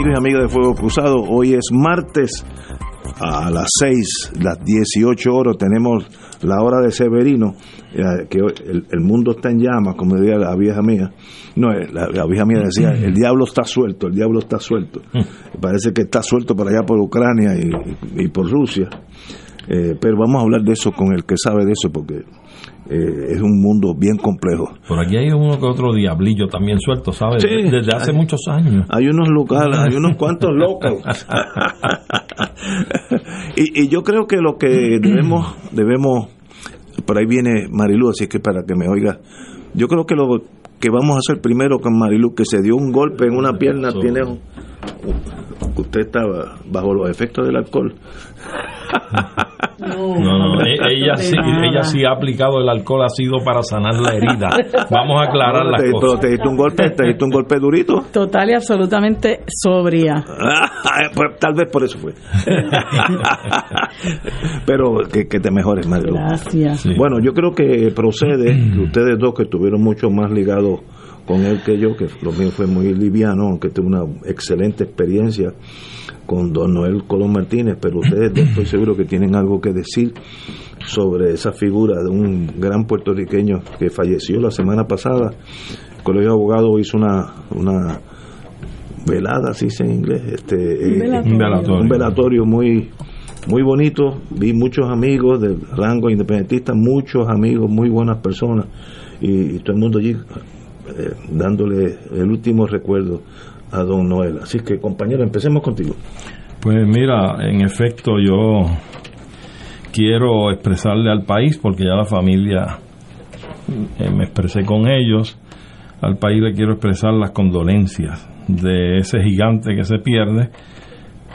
Amigos y amigas de Fuego Cruzado. Hoy es martes a las 6, las 18 horas, tenemos la hora de Severino, eh, que el, el mundo está en llamas, como decía la vieja mía. No, eh, la, la vieja mía decía, el diablo está suelto, el diablo está suelto. Parece que está suelto por allá por Ucrania y, y por Rusia. Eh, pero vamos a hablar de eso con el que sabe de eso, porque eh, es un mundo bien complejo. Por aquí hay uno que otro diablillo también suelto, ¿sabes? Sí. Desde hace Hay- muchos años. Hay unos locales, hay unos cuantos locos. y, y yo creo que lo que debemos, debemos, por ahí viene Marilu, así que para que me oiga, yo creo que lo que vamos a hacer primero con Marilu, que se dio un golpe en una pierna, tiene un- usted estaba bajo los efectos del alcohol. No, no, e- ella sí, ella sí ha aplicado el alcohol ácido para sanar la herida. Vamos a aclarar las te, pero cosas. te diste un golpe, te diste un golpe durito. Total y absolutamente sobria. Pues, tal vez por eso fue. Pero que, que te mejores, Marilu. Gracias. Sí. Bueno, yo creo que procede que ustedes dos que estuvieron mucho más ligados con él que yo, que lo mío fue muy liviano, aunque tuve una excelente experiencia con don Noel Colón Martínez, pero ustedes estoy seguro que tienen algo que decir sobre esa figura de un gran puertorriqueño que falleció la semana pasada. El Colegio de Abogados hizo una, una velada, así dice en inglés, este, eh, velatorio. Un velatorio. un velatorio muy muy bonito vi muchos amigos del rango independentista muchos amigos muy buenas personas y, y todo el mundo allí eh, dándole el último recuerdo a don Noel así que compañero empecemos contigo Pues mira, en efecto yo quiero expresarle al país, porque ya la familia eh, me expresé con ellos, al país le quiero expresar las condolencias de ese gigante que se pierde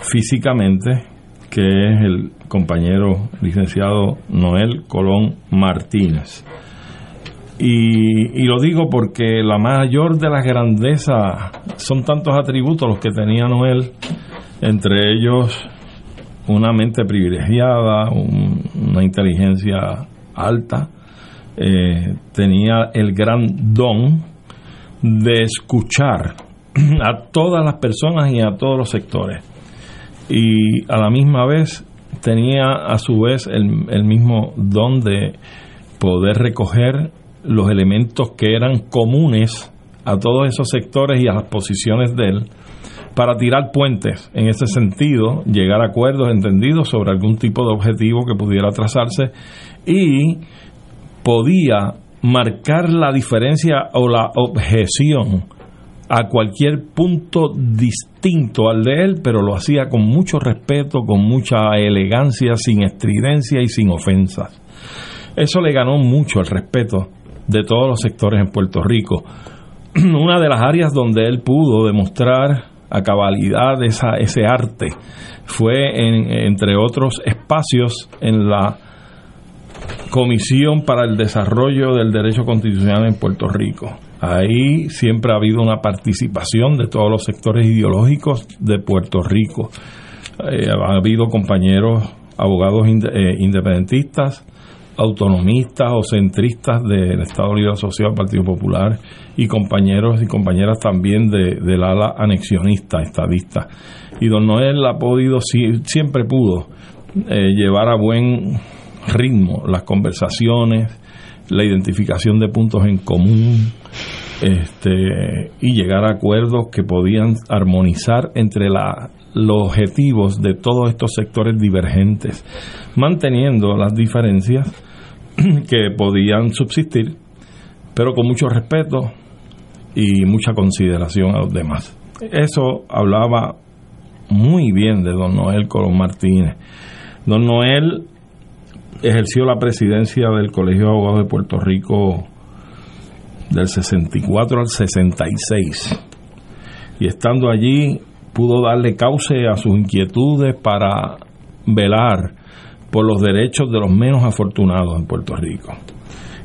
físicamente, que es el compañero licenciado Noel Colón Martínez. Y, y lo digo porque la mayor de las grandezas son tantos atributos los que tenía Noel, entre ellos una mente privilegiada, un- una inteligencia alta, eh, tenía el gran don de escuchar a todas las personas y a todos los sectores. Y a la misma vez tenía a su vez el, el mismo don de poder recoger los elementos que eran comunes a todos esos sectores y a las posiciones de él para tirar puentes en ese sentido, llegar a acuerdos entendidos sobre algún tipo de objetivo que pudiera trazarse y podía marcar la diferencia o la objeción a cualquier punto distinto al de él, pero lo hacía con mucho respeto, con mucha elegancia, sin estridencia y sin ofensas. Eso le ganó mucho el respeto de todos los sectores en Puerto Rico. Una de las áreas donde él pudo demostrar a cabalidad esa, ese arte fue, en, entre otros espacios, en la Comisión para el Desarrollo del Derecho Constitucional en Puerto Rico. Ahí siempre ha habido una participación de todos los sectores ideológicos de Puerto Rico. Eh, ha habido compañeros abogados eh, independentistas, autonomistas o centristas del Estado Libre Asociado al Partido Popular y compañeros y compañeras también de, del ala anexionista, estadista. Y don Noel ha podido, siempre pudo, eh, llevar a buen ritmo las conversaciones, la identificación de puntos en común este, y llegar a acuerdos que podían armonizar entre la, los objetivos de todos estos sectores divergentes, manteniendo las diferencias que podían subsistir, pero con mucho respeto y mucha consideración a los demás. Eso hablaba muy bien de don Noel Colón Martínez. Don Noel ejerció la presidencia del Colegio de Abogados de Puerto Rico del 64 al 66 y estando allí pudo darle cauce a sus inquietudes para velar por los derechos de los menos afortunados en Puerto Rico.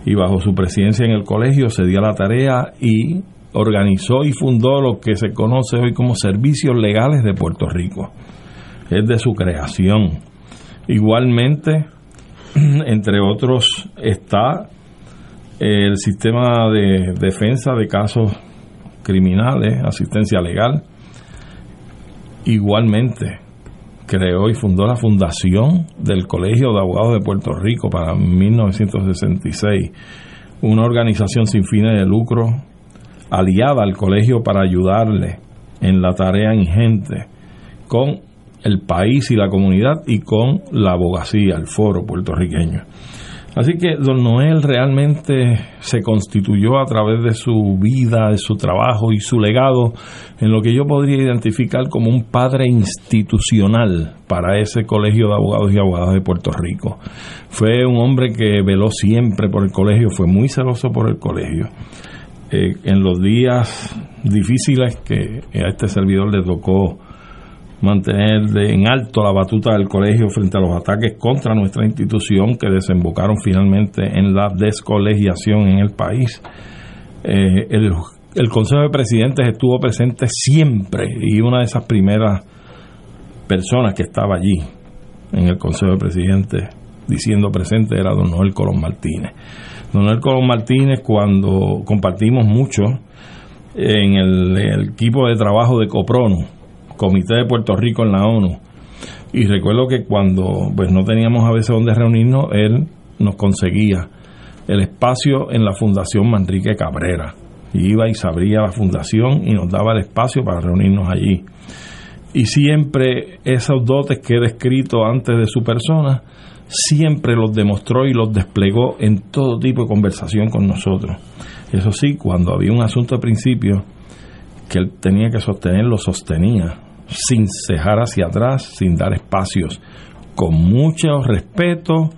Y bajo su presidencia en el colegio se dio la tarea y organizó y fundó lo que se conoce hoy como Servicios Legales de Puerto Rico. Es de su creación. Igualmente, entre otros, está el sistema de defensa de casos criminales, asistencia legal. Igualmente, creó y fundó la fundación del Colegio de Abogados de Puerto Rico para 1966, una organización sin fines de lucro aliada al colegio para ayudarle en la tarea ingente con el país y la comunidad y con la abogacía, el foro puertorriqueño. Así que don Noel realmente se constituyó a través de su vida, de su trabajo y su legado en lo que yo podría identificar como un padre institucional para ese colegio de abogados y abogadas de Puerto Rico. Fue un hombre que veló siempre por el colegio, fue muy celoso por el colegio. Eh, en los días difíciles que a este servidor le tocó mantener en alto la batuta del colegio frente a los ataques contra nuestra institución que desembocaron finalmente en la descolegiación en el país. Eh, el, el, Consejo de Presidentes estuvo presente siempre y una de esas primeras personas que estaba allí en el Consejo de Presidentes diciendo presente era don Noel Colón Martínez. Don Noel Colón Martínez cuando compartimos mucho en el, el equipo de trabajo de Coprono, Comité de Puerto Rico en la ONU. Y recuerdo que cuando pues no teníamos a veces donde reunirnos, él nos conseguía el espacio en la Fundación Manrique Cabrera. Iba y se abría la fundación y nos daba el espacio para reunirnos allí. Y siempre esos dotes que he descrito antes de su persona, siempre los demostró y los desplegó en todo tipo de conversación con nosotros. Eso sí, cuando había un asunto de principio que él tenía que sostener, lo sostenía sin cejar hacia atrás, sin dar espacios, con mucho respeto,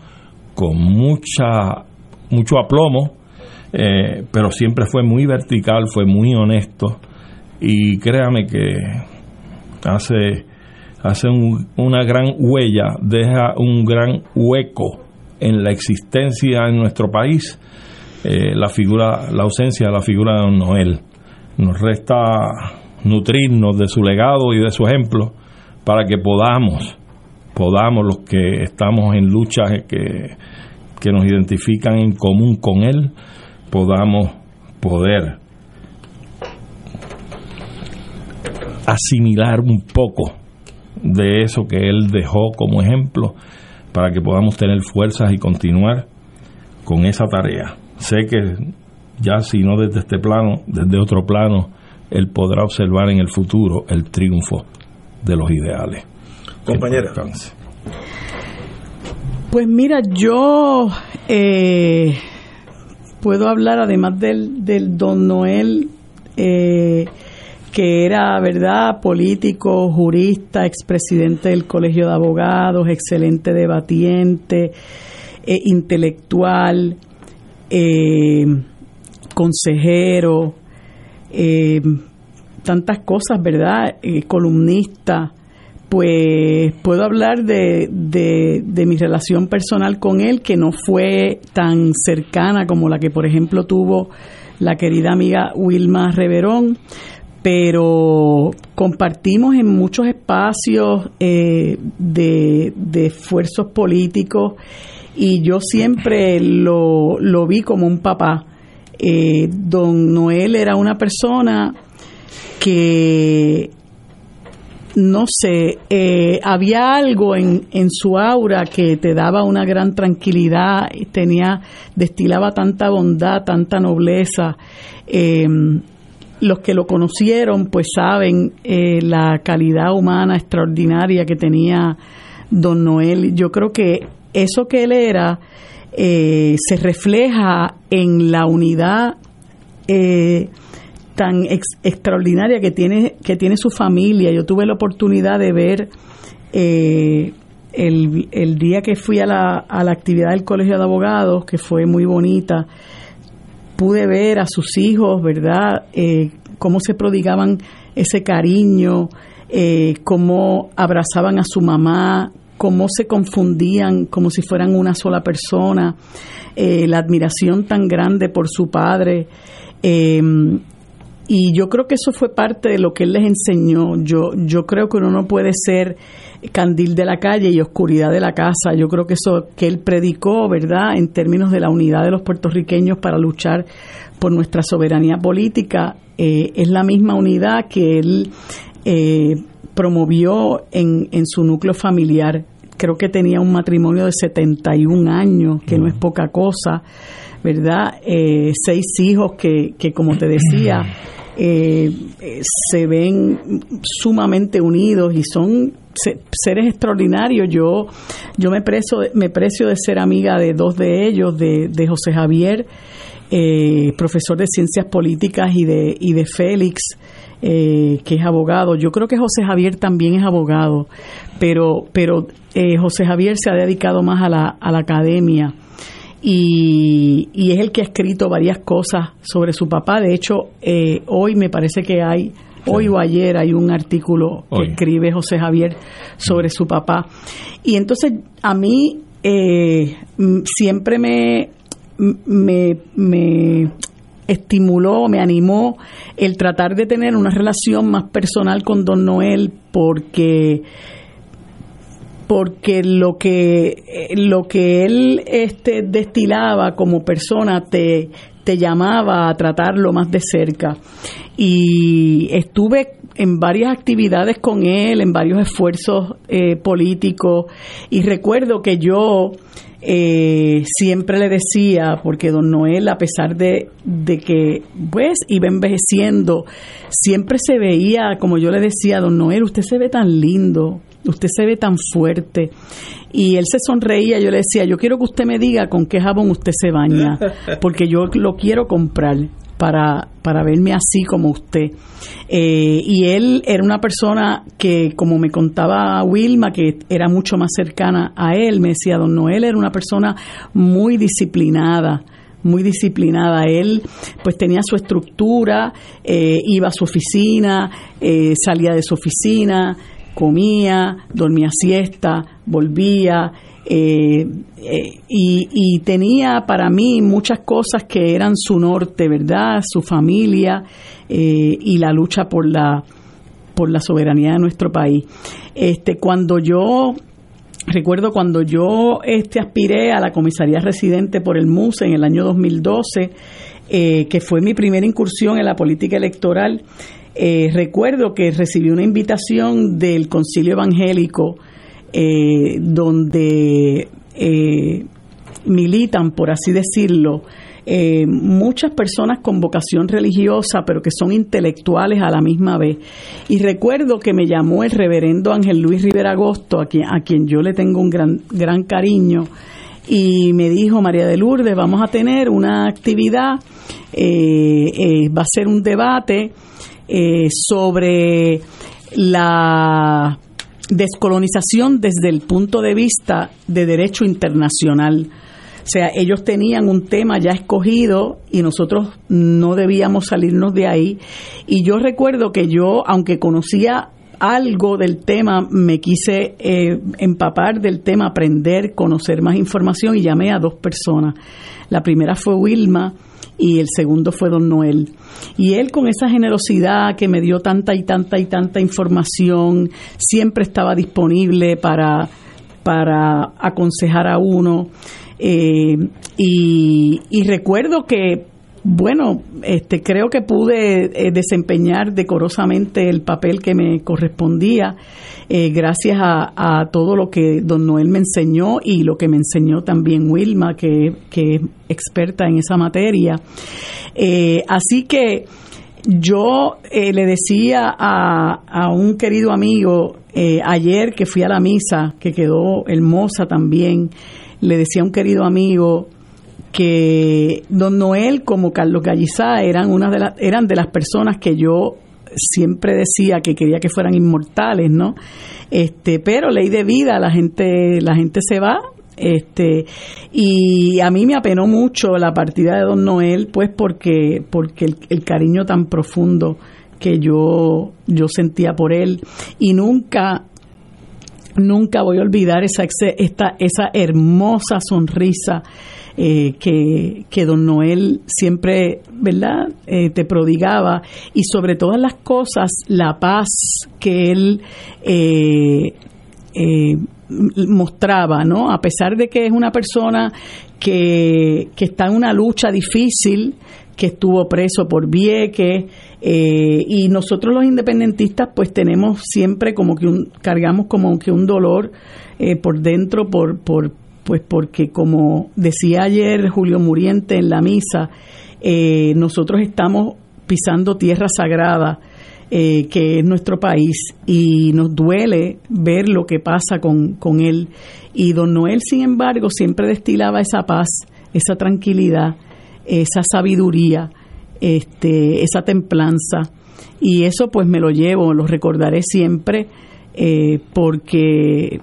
con mucha mucho aplomo, eh, pero siempre fue muy vertical, fue muy honesto y créame que hace hace una gran huella, deja un gran hueco en la existencia en nuestro país eh, la figura, la ausencia de la figura de Don Noel. Nos resta nutrirnos de su legado y de su ejemplo para que podamos, podamos los que estamos en luchas que, que nos identifican en común con Él, podamos poder asimilar un poco de eso que Él dejó como ejemplo para que podamos tener fuerzas y continuar con esa tarea. Sé que ya si no desde este plano, desde otro plano, él podrá observar en el futuro el triunfo de los ideales. Compañera. Pues mira, yo eh, puedo hablar además del, del don Noel, eh, que era, ¿verdad?, político, jurista, expresidente del Colegio de Abogados, excelente debatiente, eh, intelectual, consejero, eh, tantas cosas, ¿verdad? Eh, columnista, pues puedo hablar de, de, mi relación personal con él, que no fue tan cercana como la que, por ejemplo, tuvo la querida amiga Wilma Reverón, pero compartimos en muchos espacios eh, de, de esfuerzos políticos y yo siempre lo, lo vi como un papá. Eh, don Noel era una persona que no sé, eh, había algo en, en su aura que te daba una gran tranquilidad, tenía, destilaba tanta bondad, tanta nobleza. Eh, los que lo conocieron pues saben eh, la calidad humana extraordinaria que tenía don Noel. Yo creo que eso que él era se refleja en la unidad tan extraordinaria que tiene, que tiene su familia. Yo tuve la oportunidad de ver eh, el, el, día que fui a la, a la actividad del Colegio de Abogados, que fue muy bonita, pude ver a sus hijos, ¿verdad? Eh, cómo se prodigaban ese cariño, eh, cómo abrazaban a su mamá, cómo se confundían como si fueran una sola persona, la admiración tan grande por su padre. Y yo creo que eso fue parte de lo que él les enseñó. Yo, yo creo que uno no puede ser candil de la calle y oscuridad de la casa. Yo creo que eso que él predicó, ¿verdad?, en términos de la unidad de los puertorriqueños para luchar por nuestra soberanía política, eh, es la misma unidad que él eh, promovió en, en su núcleo familiar. Creo que tenía un matrimonio de 71 años, que no es poca cosa, ¿verdad? Eh, seis hijos que, que, como te decía, eh, se ven sumamente unidos y son seres extraordinarios. Yo, yo me, precio, me precio de ser amiga de dos de ellos, de, de José Javier, eh, profesor de ciencias políticas, y de, y de Félix, eh, que es abogado. Yo creo que José Javier también es abogado, pero, pero José Javier se ha dedicado más a la, a la academia y, es el que ha escrito varias cosas sobre su papá. De hecho, eh, hoy me parece que hay, hoy o ayer hay un artículo que escribe José Javier sobre su papá. Y entonces a mí eh, siempre me, me, me estimuló, me animó el tratar de tener una relación más personal con Don Noel porque porque lo que eh, lo que él este destilaba como persona te te llamaba a tratarlo más de cerca. Y estuve en varias actividades con él, en varios esfuerzos eh, políticos y recuerdo que yo eh, siempre le decía, porque don Noel, a pesar de, de, que pues iba envejeciendo, siempre se veía, como yo le decía, don Noel, usted se ve tan lindo, usted se ve tan fuerte. Y él se sonreía, yo le decía, yo quiero que usted me diga con qué jabón usted se baña, porque yo lo quiero comprar para, para verme así como usted. Eh, y él era una persona que, como me contaba Wilma, que era mucho más cercana a él, me decía, don Noel era una persona muy disciplinada, muy disciplinada. Él pues tenía su estructura, eh, iba a su oficina, eh, salía de su oficina, comía, dormía siesta, volvía, eh, eh, y, tenía para mí muchas cosas que eran su norte, ¿verdad? Su familia eh, y la lucha por la por la soberanía de nuestro país. Este, cuando yo recuerdo cuando yo este aspiré a la comisaría residente por el MUSE en el año 2012, que fue mi primera incursión en la política electoral, eh, recuerdo que recibí una invitación del Concilio Evangélico eh, donde eh, militan, por así decirlo, muchas personas con vocación religiosa, pero que son intelectuales a la misma vez. Y recuerdo que me llamó el reverendo Ángel Luis Rivera Agosto, a quien, a quien yo le tengo un gran, gran cariño, y me dijo, María de Lourdes, vamos a tener una actividad, va a ser un debate eh, sobre la descolonización desde el punto de vista de derecho internacional. O sea, ellos tenían un tema ya escogido y nosotros no debíamos salirnos de ahí. Y yo recuerdo que yo, aunque conocía algo del tema, me quise eh, empapar del tema, aprender, conocer más información y llamé a dos personas. La primera fue Wilma y el segundo fue don Noel. Y él con esa generosidad que me dio tanta y tanta y tanta información, siempre estaba disponible para para aconsejar a uno. Eh, y, y recuerdo que bueno, este, creo que pude eh, desempeñar decorosamente el papel que me correspondía eh, gracias a, todo lo que don Noel me enseñó y lo que me enseñó también Wilma, que, es experta en esa materia. Eh, así que yo le decía a, a, un querido amigo ayer que fui a la misa, que quedó hermosa también, le decía a un querido amigo, que don Noel como Carlos Gallizá eran una de las eran de las personas que yo siempre decía que quería que fueran inmortales, ¿no? Este, pero ley de vida, la gente la gente se va este y a mí me apenó mucho la partida de don Noel pues porque porque el, cariño tan profundo que yo yo sentía por él y nunca nunca voy a olvidar esa esa hermosa sonrisa eh, que, que, don Noel siempre, ¿verdad?, eh, te prodigaba y sobre todas las cosas la paz que él eh, mostraba, ¿no? A pesar de que es una persona que, que está en una lucha difícil, que estuvo preso por Vieques, y nosotros los independentistas pues tenemos siempre como que un, cargamos como que un dolor por dentro por, por, pues porque como decía ayer Julio Muriente en la misa, eh, nosotros estamos pisando tierra sagrada, eh, que es nuestro país, y nos duele ver lo que pasa con, con él. Y don Noel, sin embargo, siempre destilaba esa paz, esa tranquilidad, esa sabiduría, este, esa templanza. Y eso pues me lo llevo, lo recordaré siempre, eh, porque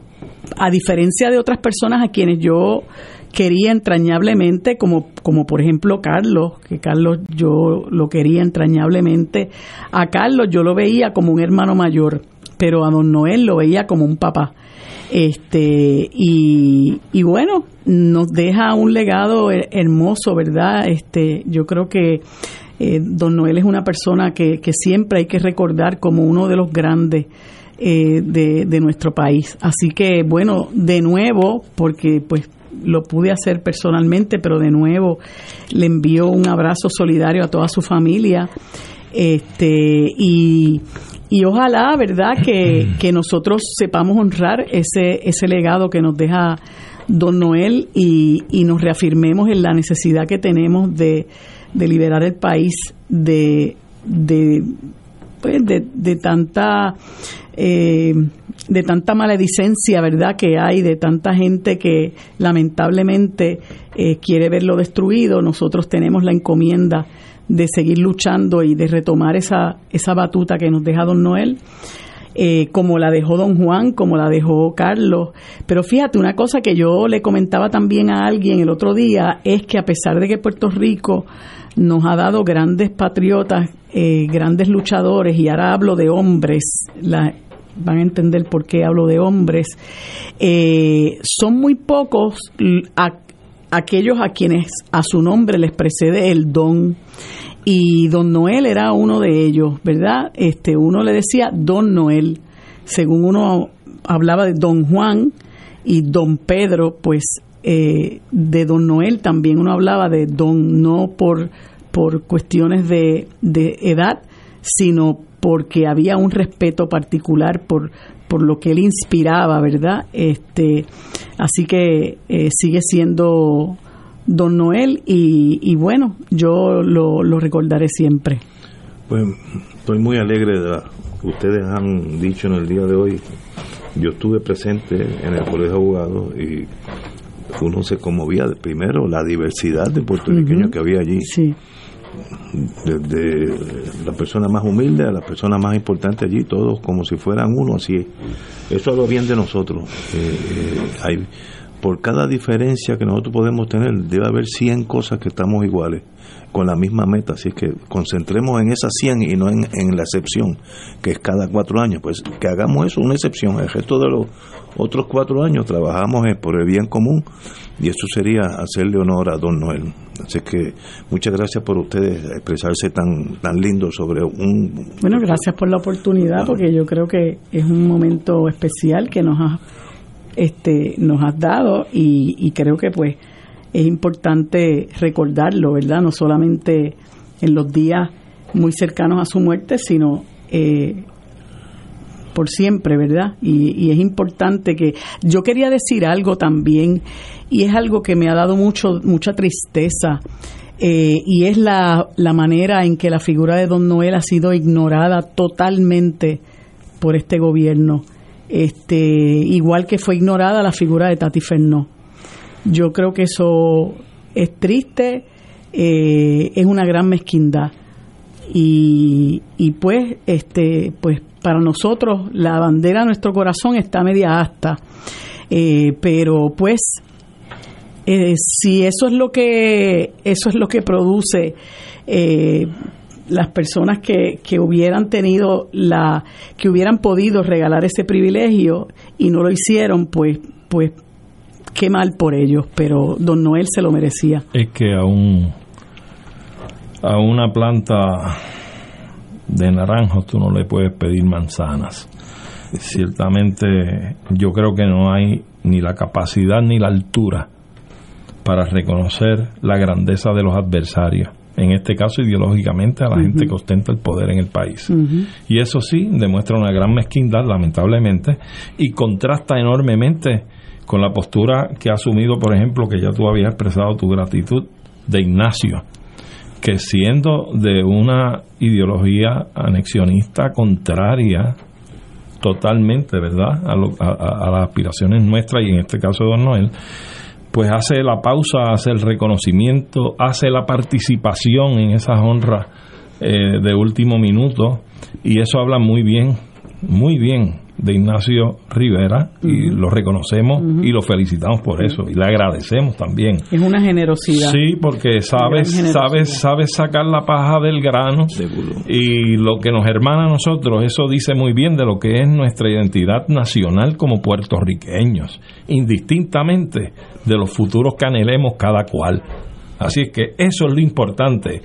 a diferencia de otras personas a quienes yo quería entrañablemente, como, como por ejemplo Carlos, que Carlos yo lo quería entrañablemente, a Carlos yo lo veía como un hermano mayor, pero a don Noel lo veía como un papá. Este, y, y bueno, nos deja un legado hermoso, ¿verdad? Este, yo creo que eh, don Noel es una persona que, que siempre hay que recordar como uno de los grandes eh, de, nuestro país. Así que, bueno, de nuevo, porque pues lo pude hacer personalmente, pero de nuevo le envío un abrazo solidario a toda su familia. Este, y, y ojalá, ¿verdad?, que, que nosotros sepamos honrar ese, ese legado que nos deja don Noel y, y nos reafirmemos en la necesidad que tenemos de, de liberar el país de, de pues, de, de tanta eh, de tanta maledicencia, ¿verdad?, que hay, de tanta gente que lamentablemente eh, quiere verlo destruido, nosotros tenemos la encomienda de seguir luchando y de retomar esa, esa batuta que nos deja don Noel. Eh, como la dejó don Juan, como la dejó Carlos. Pero fíjate, una cosa que yo le comentaba también a alguien el otro día es que a pesar de que Puerto Rico nos ha dado grandes patriotas, eh, grandes luchadores, y ahora hablo de hombres, van a entender por qué hablo de hombres, eh, son muy pocos aquellos a quienes a su nombre les precede el don. Y don Noel era uno de ellos, ¿verdad? Este, uno le decía don Noel, según uno hablaba de don Juan y don Pedro, pues eh, de don Noel también uno hablaba de don no por, por cuestiones de, de edad, sino porque había un respeto particular por, por lo que él inspiraba, ¿verdad? Este, así que eh, sigue siendo don Noel y, y bueno, yo lo, lo, recordaré siempre. Pues estoy muy alegre de que ustedes han dicho en el día de hoy. Yo estuve presente en el Colegio de Abogados y uno se conmovía de, primero la diversidad de puertorriqueños que había allí. Sí. Desde la persona más humilde a la persona más importante allí, todos como si fueran uno, así. Eso lo bien de nosotros. Eh, eh, hay, por cada diferencia que nosotros podemos tener, debe haber 100 cosas que estamos iguales, con la misma meta. Así que concentremos en esas 100 y no en, en la excepción, que es cada cuatro años. Pues que hagamos eso, una excepción. El resto de los otros cuatro años trabajamos por el bien común y eso sería hacerle honor a don Noel. Así que muchas gracias por ustedes expresarse tan, tan lindo sobre un... Bueno, gracias por la oportunidad porque yo creo que es un momento especial que nos ha este, nos has dado y, creo que pues es importante recordarlo, ¿verdad? No solamente en los días muy cercanos a su muerte, sino eh, por siempre, ¿verdad? Y, es importante que yo quería decir algo también y es algo que me ha dado mucho mucha tristeza eh, y es la, la manera en que la figura de Don Noel ha sido ignorada totalmente por este gobierno, este igual que fue ignorada la figura de Tati Fernó. Yo creo que eso es triste, eh, es una gran mezquindad y, pues este pues para nosotros la bandera de nuestro corazón está media asta eh, pero pues eh, si eso es lo que eso es lo que produce las personas que, que hubieran tenido la que hubieran podido regalar ese privilegio y no lo hicieron pues pues qué mal por ellos pero don Noel se lo merecía es que a un a una planta de naranjos tú no le puedes pedir manzanas. Ciertamente yo creo que no hay ni la capacidad ni la altura para reconocer la grandeza de los adversarios, en este caso ideológicamente a la gente que ostenta el poder en el país. Y eso sí demuestra una gran mezquindad, lamentablemente, y contrasta enormemente con la postura que ha asumido, por ejemplo, que ya tú habías expresado tu gratitud de Ignacio, que siendo de una ideología anexionista contraria totalmente, ¿verdad?, a, las aspiraciones nuestras y en este caso de Don Noel, pues hace la pausa, hace el reconocimiento, hace la participación en esas honras eh, de último minuto. Y eso habla muy bien, muy bien de Ignacio Rivera y lo reconocemos y lo felicitamos por eso y le agradecemos también. Es una generosidad. Sí, porque sabes, sabes, sabes sacar la paja del grano y lo que nos hermana a nosotros, eso dice muy bien de lo que es nuestra identidad nacional como puertorriqueños, indistintamente de los futuros que anhelemos cada cual. Así es que eso es lo importante.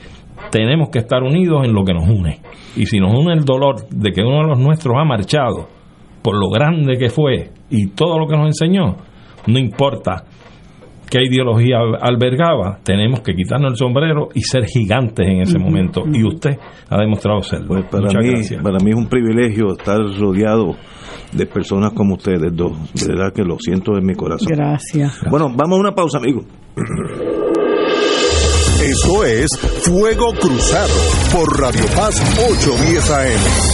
Tenemos que estar unidos en lo que nos une. Y si nos une el dolor de que uno de los nuestros ha marchado, por lo grande que fue y todo lo que nos enseñó, no importa qué ideología albergaba, tenemos que quitarnos el sombrero y ser gigantes en ese momento. Y usted ha demostrado serlo. Pues para, mí, para mí es un privilegio estar rodeado de personas como ustedes dos. De verdad que lo siento en mi corazón. Gracias. Bueno, vamos a una pausa, amigo. Eso es Fuego Cruzado por Radio Paz 810 AM.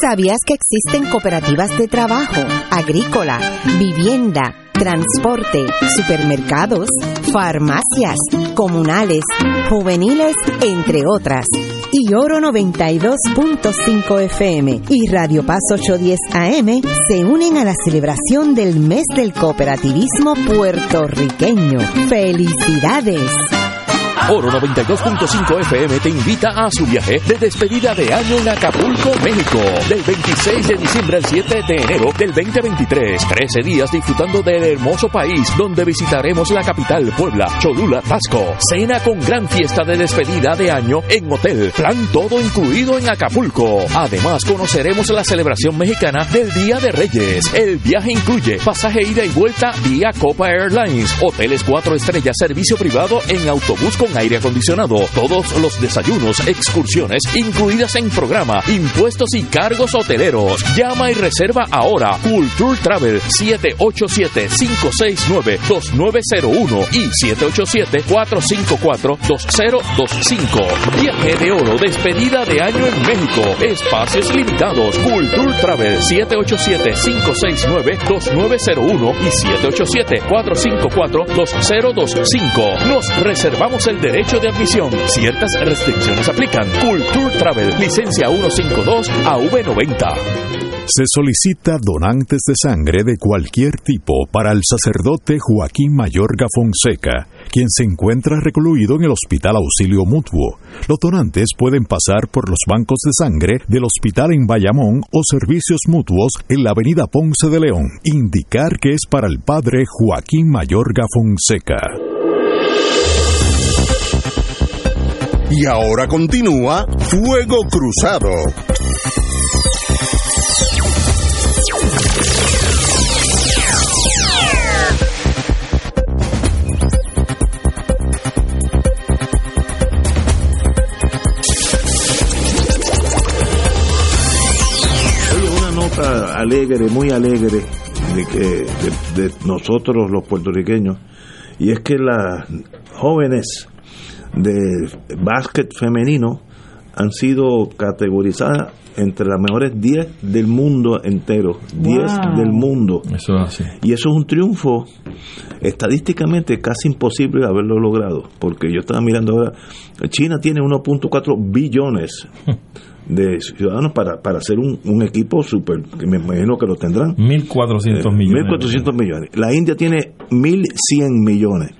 ¿Sabías que existen cooperativas de trabajo, agrícola, vivienda, transporte, supermercados, farmacias, comunales, juveniles, entre otras? Y Oro 92.5 FM y Radio Paz 810 AM se unen a la celebración del mes del cooperativismo puertorriqueño. ¡Felicidades! Oro 92.5 FM te invita a su viaje de despedida de año en Acapulco, México. Del 26 de diciembre al 7 de enero del 2023. 13 días disfrutando del hermoso país donde visitaremos la capital Puebla, Cholula, Tasco. Cena con gran fiesta de despedida de año en hotel. Plan todo incluido en Acapulco. Además conoceremos la celebración mexicana del Día de Reyes. El viaje incluye pasaje ida y vuelta vía Copa Airlines, hoteles 4 estrellas, servicio privado en autobús con aire acondicionado, todos los desayunos, excursiones incluidas en programa, impuestos y cargos hoteleros. Llama y reserva ahora Culture Travel 787-569-2901 y 787-454-2025. Viaje de oro, despedida de año en México. Espacios limitados. Culture Travel 787-569-2901 y 787-454-2025. Nos reservamos el derecho de admisión. Ciertas restricciones aplican. Culture Travel, licencia 152 AV90. Se solicita donantes de sangre de cualquier tipo para el sacerdote Joaquín Mayorga Fonseca, quien se encuentra recluido en el Hospital Auxilio Mutuo. Los donantes pueden pasar por los bancos de sangre del hospital en Bayamón o servicios mutuos en la avenida Ponce de León. Indicar que es para el padre Joaquín Mayorga Fonseca. Y ahora continúa Fuego Cruzado. Una nota alegre, muy alegre de que de nosotros los puertorriqueños y es que las jóvenes de básquet femenino han sido categorizadas entre las mejores 10 del mundo entero, 10 Wow. del mundo. Eso es así. Y eso es un triunfo estadísticamente casi imposible haberlo logrado, porque yo estaba mirando ahora, China tiene 1.4 billones de ciudadanos para, para hacer un, un equipo super, que me imagino que lo tendrán. 1.400 Eh, millones. 1.400 millones. La India tiene 1.100 millones.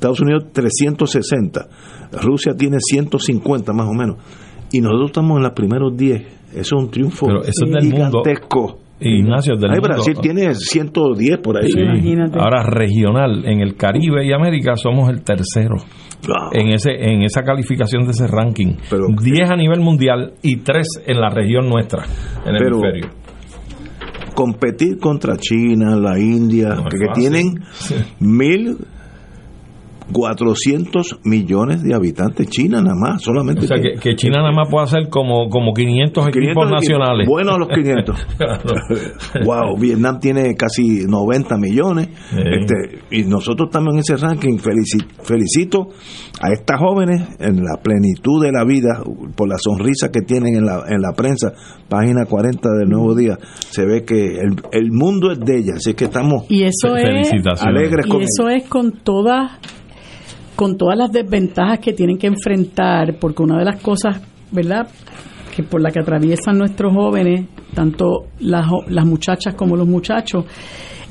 Estados Unidos 360. Rusia tiene 150 más o menos. Y nosotros estamos en los primeros 10. Eso es un triunfo Pero eso es del mundo. gigantesco. Ignacio, del mundo. Brasil tiene 110 por ahí. Sí. Ahora regional, en el Caribe y América somos el tercero. Wow. En ese en esa calificación de ese ranking. 10 a nivel mundial y 3 en la región nuestra, en el Pero- hemisferio. competir contra China, la India, No que, tienen mil 400 millones de habitantes. China nada más, solamente. O sea, que, que China nada más puede hacer como, como 500 equipos 500 nacionales. Bueno los 500. wow, Vietnam tiene casi 90 millones. Este, y nosotros estamos en ese ranking. Felici- felicito a estas jóvenes en la plenitud de la vida por la sonrisa que tienen en la, en la prensa. Página 40 del Nuevo Día. Se ve que el, el mundo es de ellas. Así que estamos Y eso es alegres y con eso es con todas con todas las desventajas que tienen que enfrentar, porque una de las cosas, ¿verdad? que por la que atraviesan nuestros jóvenes, tanto las, las muchachas como los muchachos,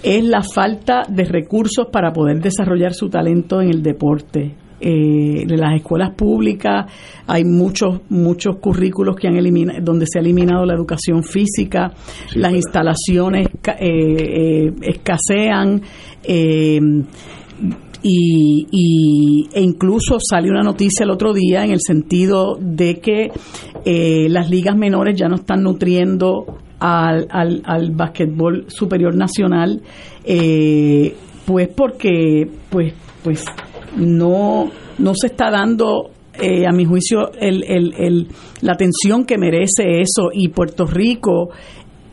es la falta de recursos para poder desarrollar su talento en el deporte. Eh, en las escuelas públicas hay muchos muchos currículos que han eliminado donde se ha eliminado la educación física Sí, las instalaciones eh, eh, escasean eh, y, y- e incluso salió una noticia el otro día en el sentido de que eh, las ligas menores ya no están nutriendo al, al, al básquetbol superior nacional eh, pues porque pues pues no no se está dando eh, a mi juicio el, el, el- la atención que merece eso. Y Puerto Rico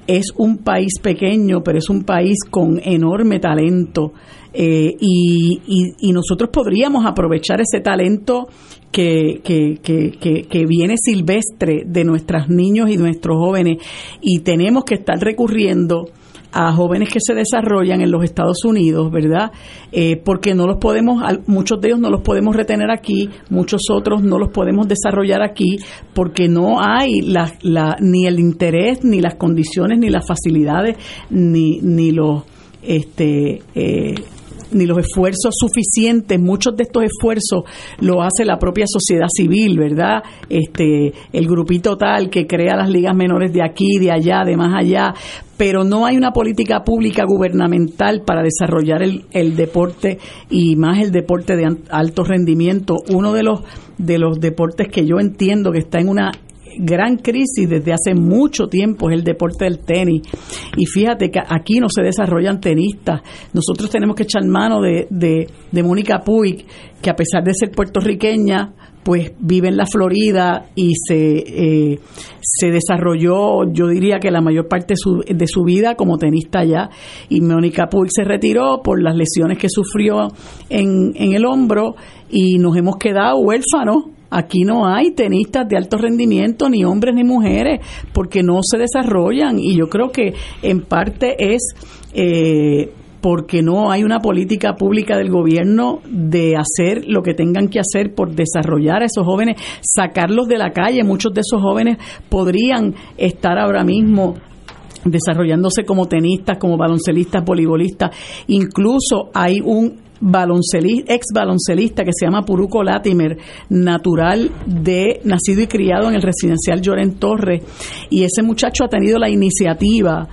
es un país pequeño, pero es un país con enorme talento eh, y, y- y nosotros podríamos aprovechar ese talento que, que, que, que, viene silvestre de nuestros niños y nuestros jóvenes y tenemos que estar recurriendo a jóvenes que se desarrollan en los Estados Unidos, ¿verdad? Eh, porque no los podemos, muchos de ellos no los podemos retener aquí, muchos otros no los podemos desarrollar aquí, porque no hay la, la- ni el interés, ni las condiciones, ni las facilidades, ni, ni los este, eh, ni los esfuerzos suficientes, muchos de estos esfuerzos lo hace la propia sociedad civil, ¿verdad? Este, el grupito tal que crea las ligas menores de aquí, de allá, de más allá, pero no hay una política pública gubernamental para desarrollar el, el deporte y más el deporte de alto rendimiento. Uno de los de los deportes que yo entiendo que está en una gran crisis desde hace mucho tiempo es el deporte del tenis. Y fíjate que aquí no se desarrollan tenistas. Nosotros tenemos que echar mano de, de, Mónica Puig, que a pesar de ser puertorriqueña, pues vive en la Florida y se, eh, se desarrolló, yo diría que la mayor parte de su, de su vida como tenista allá. Y Mónica Puig se retiró por las lesiones que sufrió en, en el hombro y nos hemos quedado huérfanos Aquí no hay tenistas de alto rendimiento, ni hombres ni mujeres, porque no se desarrollan. Y yo creo que en parte es eh, porque no hay una política pública del gobierno de hacer lo que tengan que hacer por desarrollar a esos jóvenes, sacarlos de la calle. Muchos de esos jóvenes podrían estar ahora mismo desarrollándose como tenistas, como baloncelistas, voleibolistas. Incluso hay un baloncelista, ex baloncelista que se llama Puruco Latimer, natural de nacido y criado en el residencial Lloren Torres, y ese muchacho ha tenido la iniciativa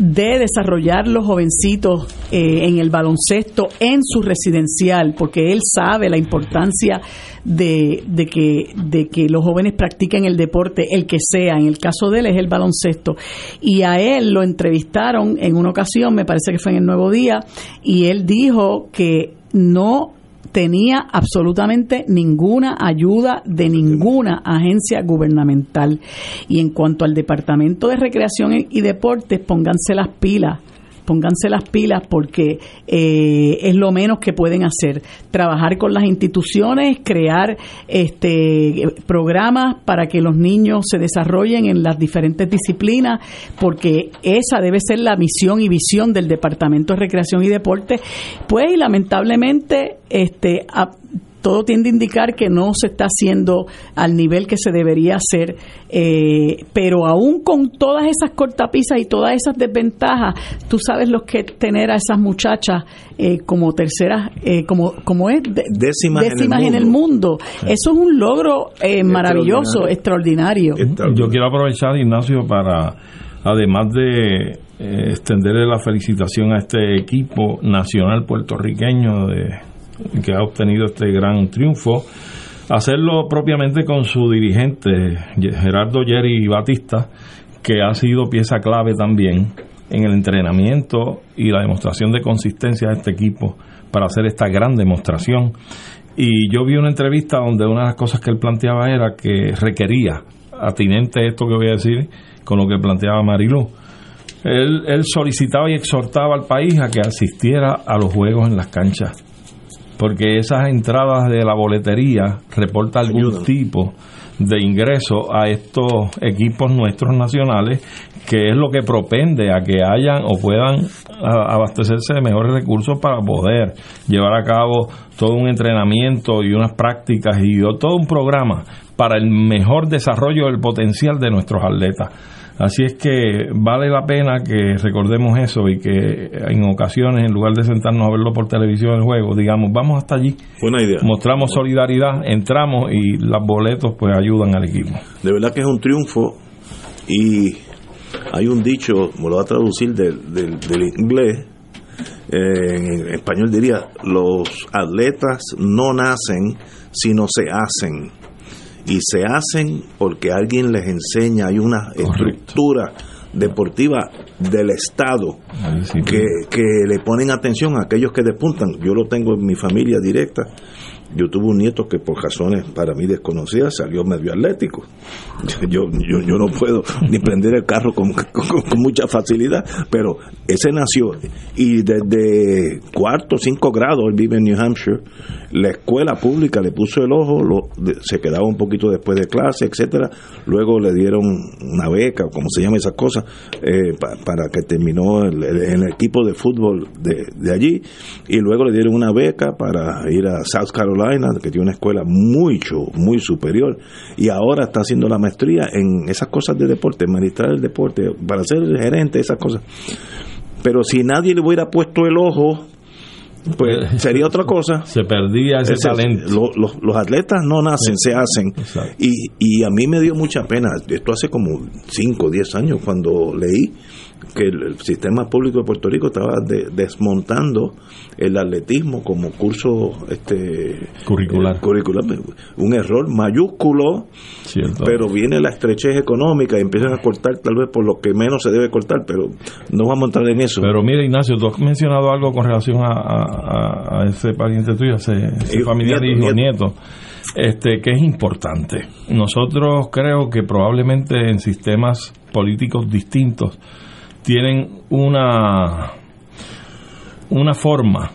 de desarrollar los jovencitos eh, en el baloncesto en su residencial, porque él sabe la importancia de, de, que, de que los jóvenes practiquen el deporte, el que sea. En el caso de él es el baloncesto. Y a él lo entrevistaron en una ocasión, me parece que fue en el Nuevo Día, y él dijo que no tenía absolutamente ninguna ayuda de ninguna agencia gubernamental. Y en cuanto al Departamento de Recreación y Deportes, pónganse las pilas pónganse las pilas porque eh, es lo menos que pueden hacer. Trabajar con las instituciones, crear este programas para que los niños se desarrollen en las diferentes disciplinas, porque esa debe ser la misión y visión del Departamento de Recreación y Deporte. Pues lamentablemente este todo tiende a indicar que no se está haciendo al nivel que se debería hacer, eh, pero aún con todas esas cortapisas y todas esas desventajas, tú sabes lo que tener a esas muchachas eh, como terceras, eh, como, como es, décimas, en, el mundo. Eso es un logro maravilloso, extraordinario. Yo quiero aprovechar, Ignacio, para, además de extenderle la felicitación a este equipo nacional puertorriqueño de que ha obtenido este gran triunfo, hacerlo propiamente con su dirigente, Gerardo Jerry Batista, que ha sido pieza clave también en el entrenamiento y la demostración de consistencia de este equipo para hacer esta gran demostración. Y yo vi una entrevista donde una de las cosas que él planteaba era que requería, atinente esto que voy a decir, con lo que planteaba Marilu, él, él solicitaba y exhortaba al país a que asistiera a los juegos en las canchas porque esas entradas de la boletería reporta algún tipo de ingreso a estos equipos nuestros nacionales, que es lo que propende a que hayan o puedan abastecerse de mejores recursos para poder llevar a cabo todo un entrenamiento y unas prácticas y todo un programa para el mejor desarrollo del potencial de nuestros atletas. Así es que vale la pena que recordemos eso y que en ocasiones, en lugar de sentarnos a verlo por televisión el juego, digamos, vamos hasta allí. Buena idea. Mostramos solidaridad, entramos y los boletos pues ayudan al equipo. De verdad que es un triunfo y hay un dicho, me lo voy a traducir del, inglés, eh, en español diría, los atletas no nacen, sino se hacen y se hacen porque alguien les enseña, hay una estructura deportiva del Estado que, que, le ponen atención a aquellos que despuntan. Yo lo tengo en mi familia directa. Yo tuve un nieto que por razones para mí desconocidas salió medio atlético. Yo, yo, yo no puedo ni prender el carro con, mucha facilidad, pero ese nació y desde cuarto cinco grados, él vive en New Hampshire, la escuela pública le puso el ojo, lo, se quedaba un poquito después de clase, etcétera. Luego le dieron una beca, como se llama esas cosas, eh, para que terminó el, el, equipo de fútbol de allí. Y luego le dieron una beca para ir a South Carolina, que tiene una escuela mucho, muy superior. Y ahora está haciendo la maestría en esas cosas de deporte, administrar el deporte, para ser gerente, esas cosas. Pero si nadie le hubiera puesto el ojo pues sería otra cosa. Se perdía ese, talento. los atletas no nacen, se hacen. Y, y a mí me dio mucha pena. Esto hace como 5 o 10 años cuando leí que el, sistema público de Puerto Rico estaba desmontando el atletismo como curso este curricular. Eh, un error mayúsculo, pero viene la estrechez económica y empiezan a cortar tal vez por lo que menos se debe cortar, pero no vamos a entrar en eso. Pero mira Ignacio, tú has mencionado algo con relación a, ese pariente tuyo, ese, ese familiar y hijo nieto. Este, que es importante. Nosotros creo que probablemente en sistemas políticos distintos tienen una, una forma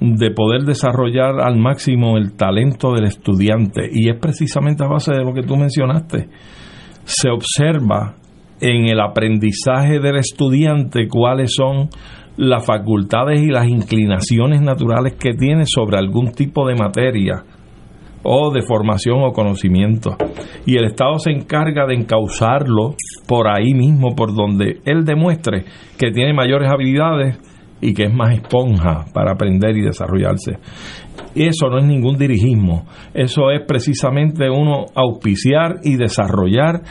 de poder desarrollar al máximo el talento del estudiante y es precisamente a base de lo que tú mencionaste. Se observa en el aprendizaje del estudiante cuáles son las facultades y las inclinaciones naturales que tiene sobre algún tipo de materia o de formación o conocimiento. Y el Estado se encarga de encauzarlo por ahí mismo, por donde él demuestre que tiene mayores habilidades y que es más esponja para aprender y desarrollarse. Eso no es ningún dirigismo, eso es precisamente uno auspiciar y desarrollar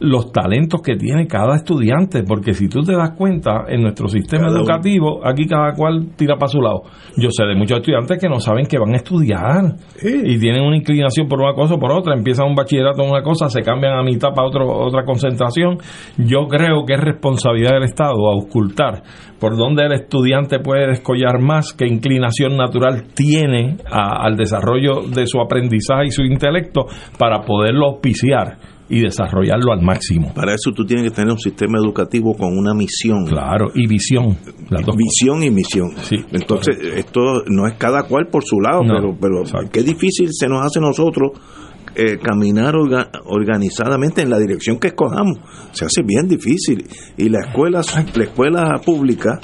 los talentos que tiene cada estudiante, porque si tú te das cuenta, en nuestro sistema educativo, aquí cada cual tira para su lado. Yo sé de muchos estudiantes que no saben que van a estudiar y tienen una inclinación por una cosa o por otra, empiezan un bachillerato en una cosa, se cambian a mitad para otro, otra concentración. Yo creo que es responsabilidad del Estado auscultar por dónde el estudiante puede descollar más, qué inclinación natural tiene al desarrollo de su aprendizaje y su intelecto para poderlo auspiciar y desarrollarlo al máximo. Para eso tú tienes que tener un sistema educativo con una misión. Claro, y visión. visión y misión. Sí, Entonces, esto no es cada cual por su lado, pero, pero qué difícil se nos hace a nosotros eh, caminar organizadamente en la dirección que escojamos. Se hace bien difícil. Y la escuela, la escuela pública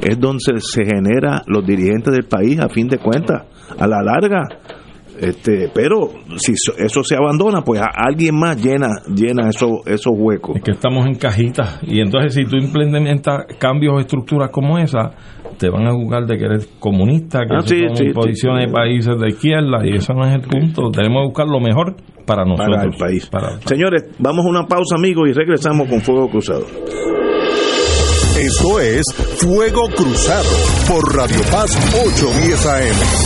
es donde se genera los dirigentes del país a fin de cuentas. A la larga, este, pero si eso se abandona, pues alguien más llena llena esos esos huecos. Es que estamos en cajitas y entonces si tú implementas cambios o estructuras como esa, te van a juzgar de que eres comunista, que ah, son posiciones de países de izquierda y eso no es el punto. Tenemos que buscar lo mejor para nosotros. Para el país. Señores, vamos a una pausa, amigos, y regresamos con Fuego Cruzado. Esto es Fuego Cruzado por Radio Paz 810 AM.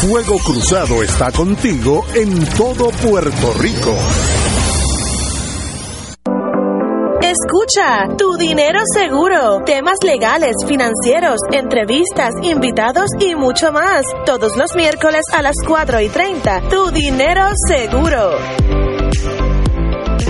Fuego Cruzado está contigo en todo Puerto Rico. Escucha, tu dinero seguro, temas legales, financieros, entrevistas, invitados y mucho más. Todos los miércoles a las 4 y 30, tu dinero seguro.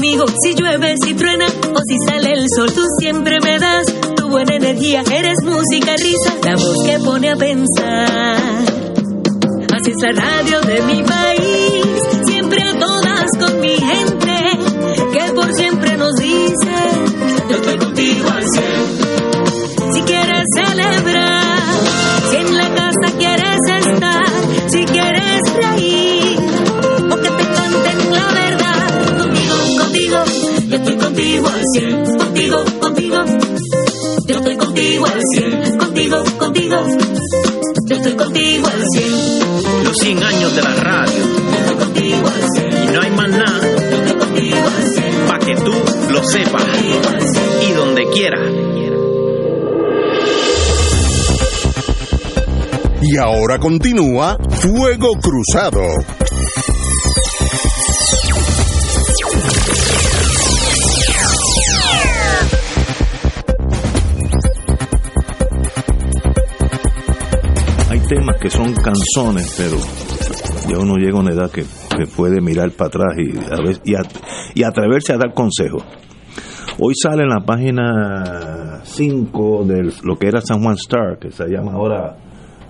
conmigo. Si llueve, si truena o si sale el sol, tú siempre me das tu buena energía. Eres música, risa, la voz que pone a pensar. Así es la radio de mi país, siempre a todas con mi gente, que por siempre nos dice, yo estoy contigo al contigo, contigo, yo estoy contigo al cien, contigo, contigo, yo estoy contigo al cien. Los 100 años de la radio. Y no hay más nada. Para que tú lo sepas. Y donde quiera. Y ahora continúa Fuego Cruzado. Que son canzones, pero ya uno llega a una edad que, que puede mirar para atrás y, a ver- y, a- y atreverse a dar consejos. Hoy sale en la página 5 de lo que era San Juan Star, que se llama ahora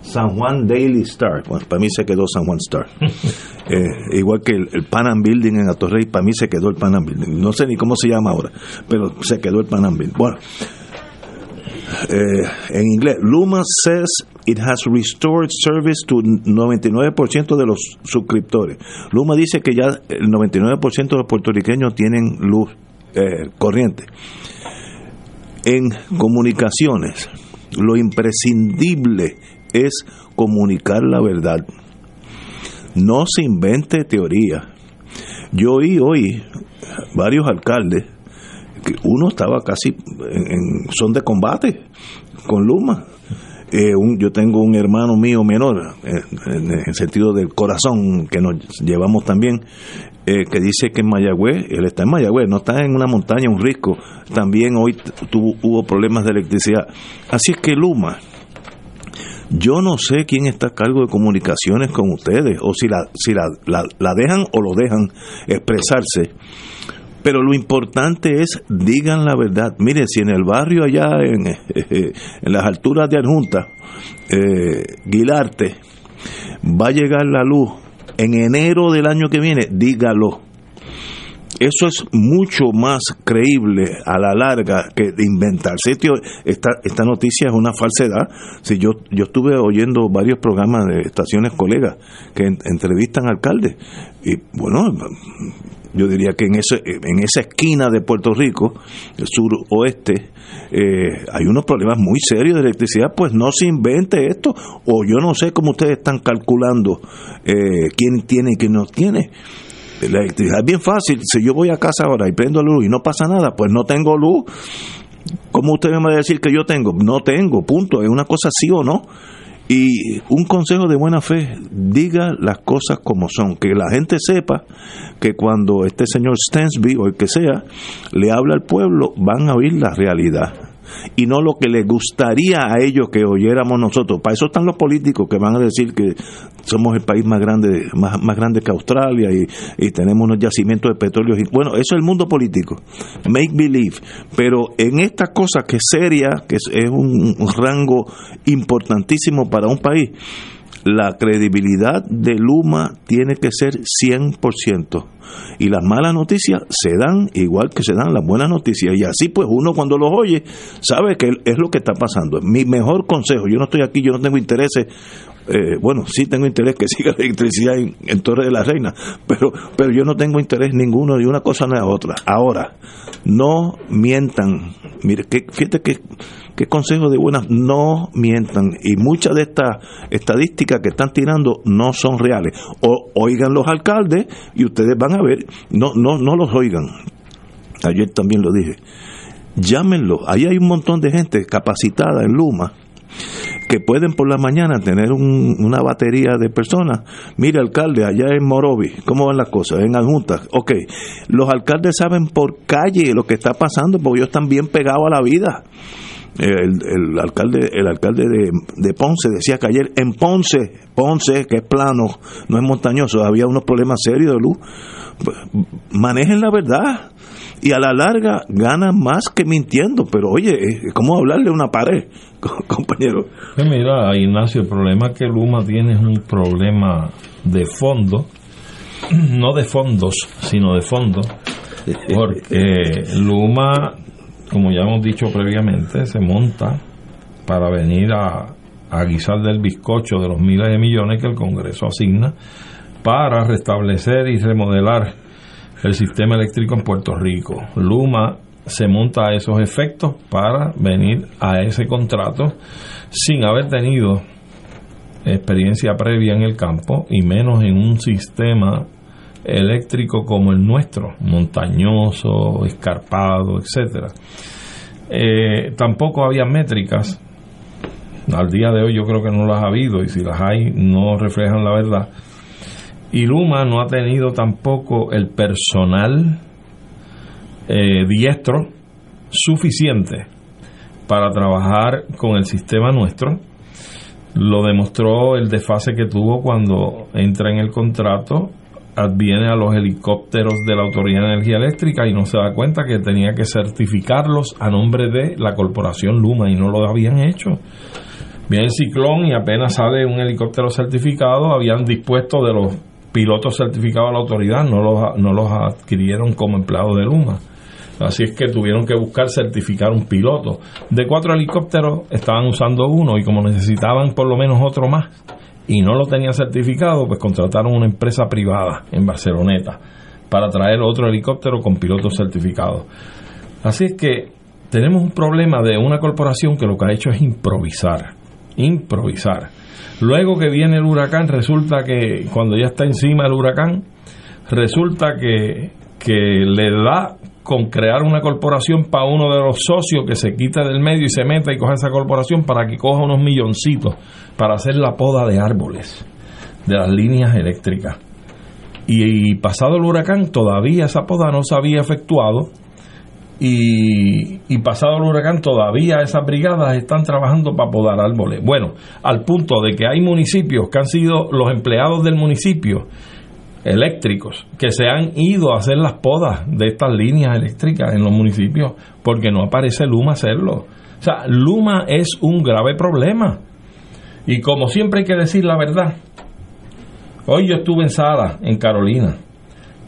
San Juan Daily Star. Bueno, para mí se quedó San Juan Star. Eh, igual que el, el Pan Am Building en Atorrey, para mí se quedó el Pan Am Building. No sé ni cómo se llama ahora, pero se quedó el Pan Am Building. Bueno, eh, en inglés, Luma says it has restored service to 99% de los suscriptores. Luma dice que ya el 99% de los puertorriqueños tienen luz eh, corriente. En comunicaciones, lo imprescindible es comunicar la verdad. No se invente teoría. Yo oí hoy varios alcaldes uno estaba casi en, son de combate con Luma. Eh, yo tengo un hermano mío menor, eh, en el sentido del corazón, que nos llevamos también, eh, que dice que en Mayagüez, él está en Mayagüez, no está en una montaña, un risco, también hoy tuvo, hubo problemas de electricidad. Así es que Luma, yo no sé quién está a cargo de comunicaciones con ustedes, o si la, si la, la, la dejan o lo dejan expresarse. Pero lo importante es, digan la verdad. Mire, si en el barrio allá, en, en las alturas de Adjunta, eh, Guilarte, va a llegar la luz en enero del año que viene, dígalo. Eso es mucho más creíble a la larga que inventarse. Esta, esta noticia es una falsedad. Si yo, yo estuve oyendo varios programas de estaciones colegas que en- entrevistan alcaldes. Y bueno, yo diría que en, ese, en esa esquina de Puerto Rico, el suroeste, eh, hay unos problemas muy serios de electricidad, pues no se invente esto, o yo no sé cómo ustedes están calculando eh, quién tiene y quién no tiene. La electricidad es bien fácil, si yo voy a casa ahora y prendo luz y no pasa nada, pues no tengo luz. ¿Cómo usted me va a decir que yo tengo? No tengo, punto, es una cosa sí o no. Y un consejo de buena fe, diga las cosas como son, que la gente sepa que cuando este señor Stensby o el que sea le habla al pueblo, van a oír la realidad y no lo que les gustaría a ellos que oyéramos nosotros. Para eso están los políticos que van a decir que somos el país más grande más, más grande que Australia y, y tenemos unos yacimientos de petróleo. Bueno, eso es el mundo político, make believe. Pero en esta cosa que es seria, que es, un rango importantísimo para un país, la credibilidad de Luma tiene que ser 100%. Y las malas noticias se dan igual que se dan las buenas noticias. Y así pues uno cuando los oye sabe que es lo que está pasando. Mi mejor consejo, yo no estoy aquí, yo no tengo intereses, eh, bueno, sí tengo interés que siga la electricidad en, Torre de la Reina, pero, pero yo no tengo interés ninguno de una cosa ni otra. Ahora, no mientan. Mire, que, fíjate que qué consejo de buenas, no mientan. Y muchas de estas estadísticas que están tirando no son reales. O oigan los alcaldes y ustedes van a ver, no, no, no los oigan. Ayer también lo dije. Llámenlo. Ahí hay un montón de gente capacitada en Luma que pueden por la mañana tener un- una batería de personas. Mire, alcalde, allá en Morovi, ¿cómo van las cosas? En adjuntas. Ok, los alcaldes saben por calle lo que está pasando porque ellos están bien pegados a la vida. El, el alcalde el alcalde de, de Ponce decía que ayer en Ponce, Ponce, que es plano, no es montañoso, había unos problemas serios de luz. Pues, Manejen la verdad. Y a la larga gana más que mintiendo. Pero oye, es como hablarle a una pared, compañero. Mira, Ignacio, el problema que Luma tiene es un problema de fondo, no de fondos, sino de fondo, porque Luma, como ya hemos dicho previamente, se monta para venir a, a guisar del bizcocho de los miles de millones que el Congreso asigna para restablecer y remodelar el sistema eléctrico en Puerto Rico. Luma se monta a esos efectos para venir a ese contrato sin haber tenido experiencia previa en el campo y menos en un sistema eléctrico como el nuestro, montañoso, escarpado, etcétera. Eh, tampoco había métricas. Al día de hoy yo creo que no las ha habido y si las hay no reflejan la verdad. Y Luma no ha tenido tampoco el personal eh, diestro suficiente para trabajar con el sistema nuestro. Lo demostró el desfase que tuvo cuando entra en el contrato, adviene a los helicópteros de la Autoridad de Energía Eléctrica y no se da cuenta que tenía que certificarlos a nombre de la corporación Luma y no lo habían hecho. Viene el ciclón y apenas sale un helicóptero certificado, habían dispuesto de los pilotos certificados a la autoridad, no los, no los adquirieron como empleados de Luma. Así es que tuvieron que buscar certificar un piloto. De cuatro helicópteros estaban usando uno y como necesitaban por lo menos otro más y no lo tenían certificado, pues contrataron una empresa privada en Barceloneta para traer otro helicóptero con pilotos certificados. Así es que tenemos un problema de una corporación que lo que ha hecho es improvisar, improvisar. Luego que viene el huracán, resulta que cuando ya está encima el huracán, resulta que, que le da con crear una corporación para uno de los socios que se quita del medio y se meta y coja esa corporación para que coja unos milloncitos para hacer la poda de árboles, de las líneas eléctricas. Y, pasado el huracán, todavía esa poda no se había efectuado. Y, pasado el huracán, todavía esas brigadas están trabajando para podar árboles. Bueno, al punto de que hay municipios que han sido los empleados del municipio eléctricos que se han ido a hacer las podas de estas líneas eléctricas en los municipios porque no aparece Luma hacerlo. O sea, Luma es un grave problema. Y como siempre hay que decir la verdad, hoy yo estuve en Sala, en Carolina,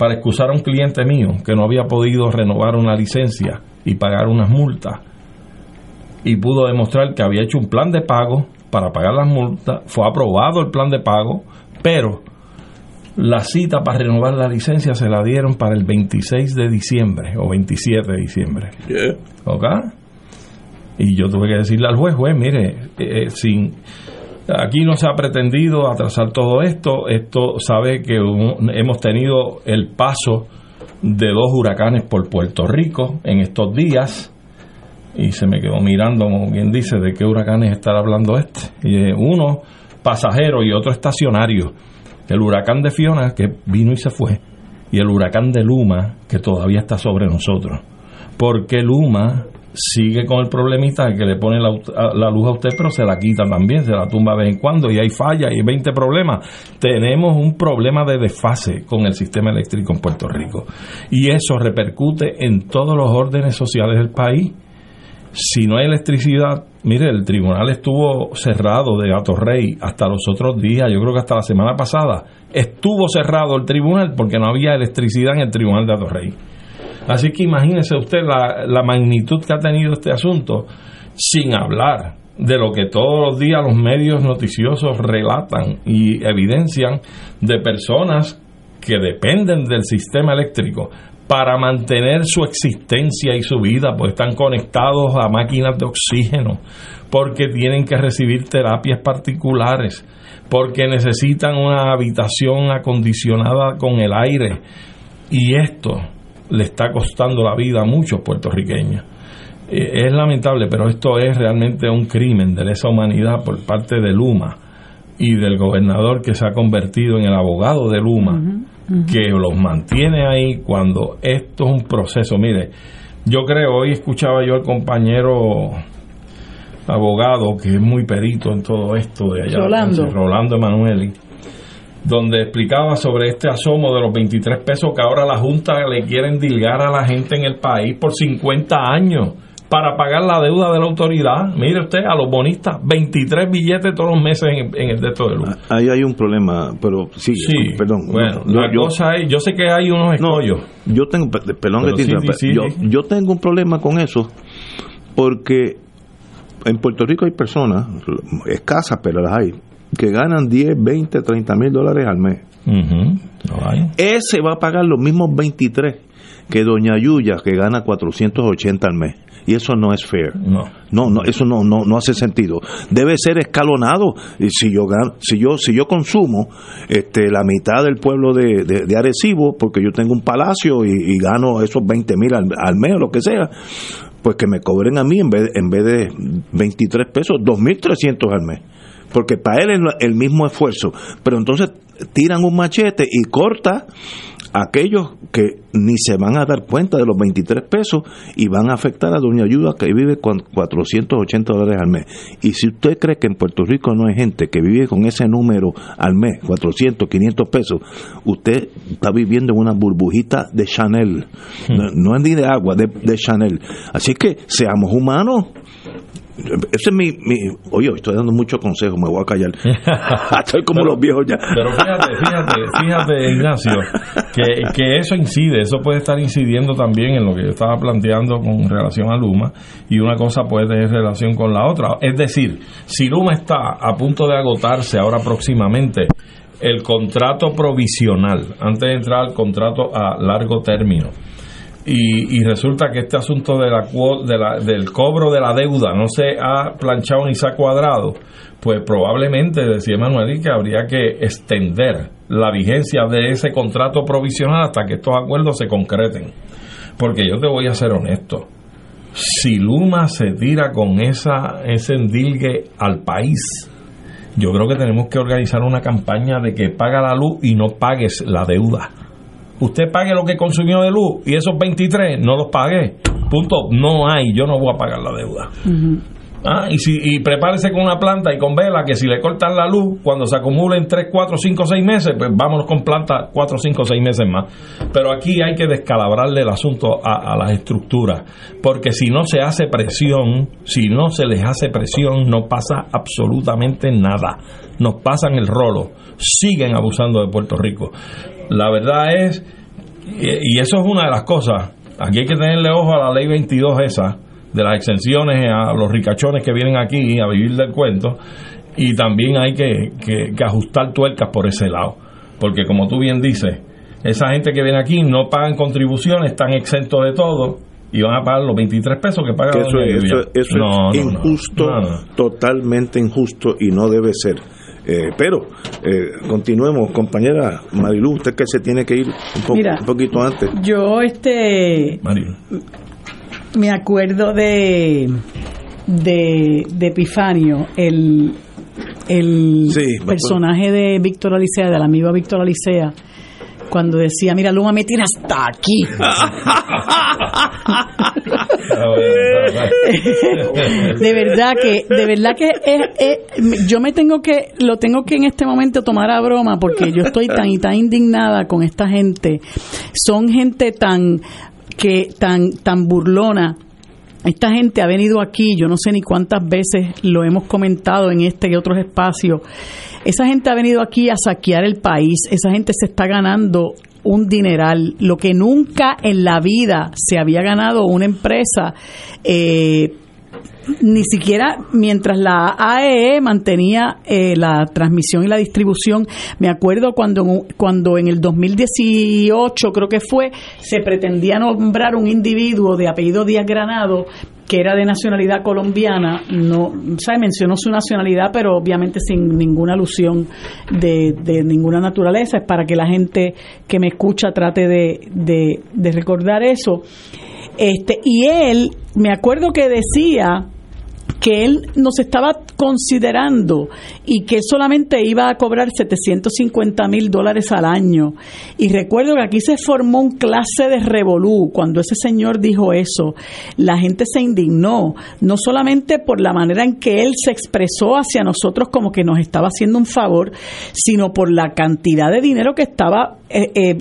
para excusar a un cliente mío que no había podido renovar una licencia y pagar unas multas. Y pudo demostrar que había hecho un plan de pago para pagar las multas, fue aprobado el plan de pago, pero la cita para renovar la licencia se la dieron para el 26 de diciembre o 27 de diciembre. ¿Ok? Y yo tuve que decirle al juez, juez, mire, eh, eh, sin aquí no se ha pretendido atrasar todo esto. Esto sabe que hemos tenido el paso de dos huracanes por Puerto Rico en estos días. Y se me quedó mirando, como quien dice, de qué huracanes estar hablando este. Y, uno pasajero y otro estacionario el huracán de Fiona que vino y se fue y el huracán de Luma que todavía está sobre nosotros. Porque Luma sigue con el problemita de que le pone la, luz a usted, pero se la quita también, se la tumba de vez en cuando y hay falla y hay 20 problemas. Tenemos un problema de desfase con el sistema eléctrico en Puerto Rico y eso repercute en todos los órdenes sociales del país. Si no hay electricidad, mire, el tribunal estuvo cerrado de Gato hasta los otros días, yo creo que hasta la semana pasada, estuvo cerrado el tribunal porque no había electricidad en el tribunal de Gato. Así que imagínese usted la, la magnitud que ha tenido este asunto, sin hablar de lo que todos los días los medios noticiosos relatan y evidencian de personas que dependen del sistema eléctrico para mantener su existencia y su vida, pues están conectados a máquinas de oxígeno, porque tienen que recibir terapias particulares, porque necesitan una habitación acondicionada con el aire. Y esto le está costando la vida a muchos puertorriqueños. Eh, es lamentable, pero esto es realmente un crimen de lesa humanidad por parte de Luma y del gobernador que se ha convertido en el abogado de Luma que los mantiene ahí cuando esto es un proceso. Mire, yo creo, hoy escuchaba yo al compañero abogado que es muy perito en todo esto de allá, Rolando, Rolando Emanueli, donde explicaba sobre este asomo de los 23 pesos que ahora la Junta le quieren dilgar a la gente en el país por 50 años para pagar la deuda de la autoridad. Mire usted, a los bonistas, 23 billetes todos los meses en, en el texto de luz. Ahí hay un problema, pero sí, Sí, perdón. bueno, yo, la yo- cosa es, yo sé que hay unos no, escollos. yo tengo, pe- perdón que te sí, interrumpa, sí, sí, yo, yo tengo un problema con eso porque en Puerto Rico hay personas, escasas, pero las hay, que ganan 10, 20, 30 mil dólares al mes. Ese va a pagar los mismos 23 que Doña Yuya, que gana 480 al mes. Y eso no es fair. No. No, no, eso no, no, no hace sentido. Debe ser escalonado. Y si yo gano, si yo, si yo consumo este, la mitad del pueblo de, de, de Arecibo, porque yo tengo un palacio y, y gano esos 20 mil al, al mes o lo que sea, pues que me cobren a mí en vez, en vez de 23 pesos, 2.300 al mes. Porque para él es el mismo esfuerzo. Pero entonces tiran un machete y corta a aquellos que ni se van a dar cuenta de los 23 pesos y van a afectar a Doña Ayuda que vive con 480 dólares al mes. Y si usted cree que en Puerto Rico no hay gente que vive con ese número al mes, 400, 500 pesos, usted está viviendo en una burbujita de Chanel. No, no es ni de agua, de, de Chanel. Así que seamos humanos. Ese es mi, mi. Oye, estoy dando muchos consejos, me voy a callar. estoy como los viejos ya. Pero fíjate, fíjate, fíjate, Ignacio, que, que eso incide, eso puede estar incidiendo también en lo que yo estaba planteando con relación a Luma, y una cosa puede tener relación con la otra. Es decir, si Luma está a punto de agotarse ahora próximamente, el contrato provisional, antes de entrar al contrato a largo término, y, y resulta que este asunto de la, de la- del cobro de la deuda no se ha planchado ni se ha cuadrado, pues probablemente, decía Manuel, que habría que extender la vigencia de ese contrato provisional hasta que estos acuerdos se concreten. Porque yo te voy a ser honesto, si Luma se tira con esa, ese endilgue al país, yo creo que tenemos que organizar una campaña de que paga la luz y no pagues la deuda usted pague lo que consumió de luz y esos 23 no los pagué. Punto. No hay, yo no voy a pagar la deuda. Ah, y, si, y prepárese con una planta y con vela que si le cortan la luz, cuando se acumulen 3, 4, 5, 6 meses, pues vámonos con planta 4, 5, 6 meses más. Pero aquí hay que descalabrarle el asunto a, a las estructuras, porque si no se hace presión, si no se les hace presión, no pasa absolutamente nada. Nos pasan el rolo, siguen abusando de Puerto Rico. La verdad es, y eso es una de las cosas, aquí hay que tenerle ojo a la ley 22 esa, de las exenciones a los ricachones que vienen aquí a vivir del cuento, y también hay que, que- que ajustar tuercas por ese lado, porque como tú bien dices, esa gente que viene aquí no pagan contribuciones, están exentos de todo, y van a pagar los 23 pesos que paga eso, doña eso- eso No, es no, injusto, no. totalmente injusto y no debe ser. Eh, pero eh, continuemos, compañera Marilu, usted que se tiene que ir un, po- Mira. un poquito antes. Yo este me acuerdo de de, de Epifanio, el, el Sí, personaje de Víctor Alicea, del amigo Víctor Alicea, cuando decía, mira, Luma me tiene hasta aquí. de verdad que de verdad que es- es- yo me tengo que lo tengo que en este momento tomar a broma porque yo estoy tan y tan indignada con esta gente son gente tan que tan tan burlona esta gente ha venido aquí, yo no sé ni cuántas veces lo hemos comentado en este y otros espacios. Esa gente ha venido aquí a saquear el país, esa gente se está ganando un dineral, lo que nunca en la vida se había ganado una empresa eh, ni siquiera mientras la AEE mantenía eh, la transmisión y la distribución, me acuerdo cuando, cuando en el 2018 creo que fue, se pretendía nombrar un individuo de apellido Díaz Granado que era de nacionalidad colombiana, no, ¿sabe? mencionó su nacionalidad, pero obviamente sin ninguna alusión de, de ninguna naturaleza, es para que la gente que me escucha trate de, de, de recordar eso. Este, y él, me acuerdo que decía que él nos estaba considerando y que solamente iba a cobrar 750 mil dólares al año. Y recuerdo que aquí se formó un clase de revolú cuando ese señor dijo eso. La gente se indignó, no solamente por la manera en que él se expresó hacia nosotros como que nos estaba haciendo un favor, sino por la cantidad de dinero que estaba eh, eh,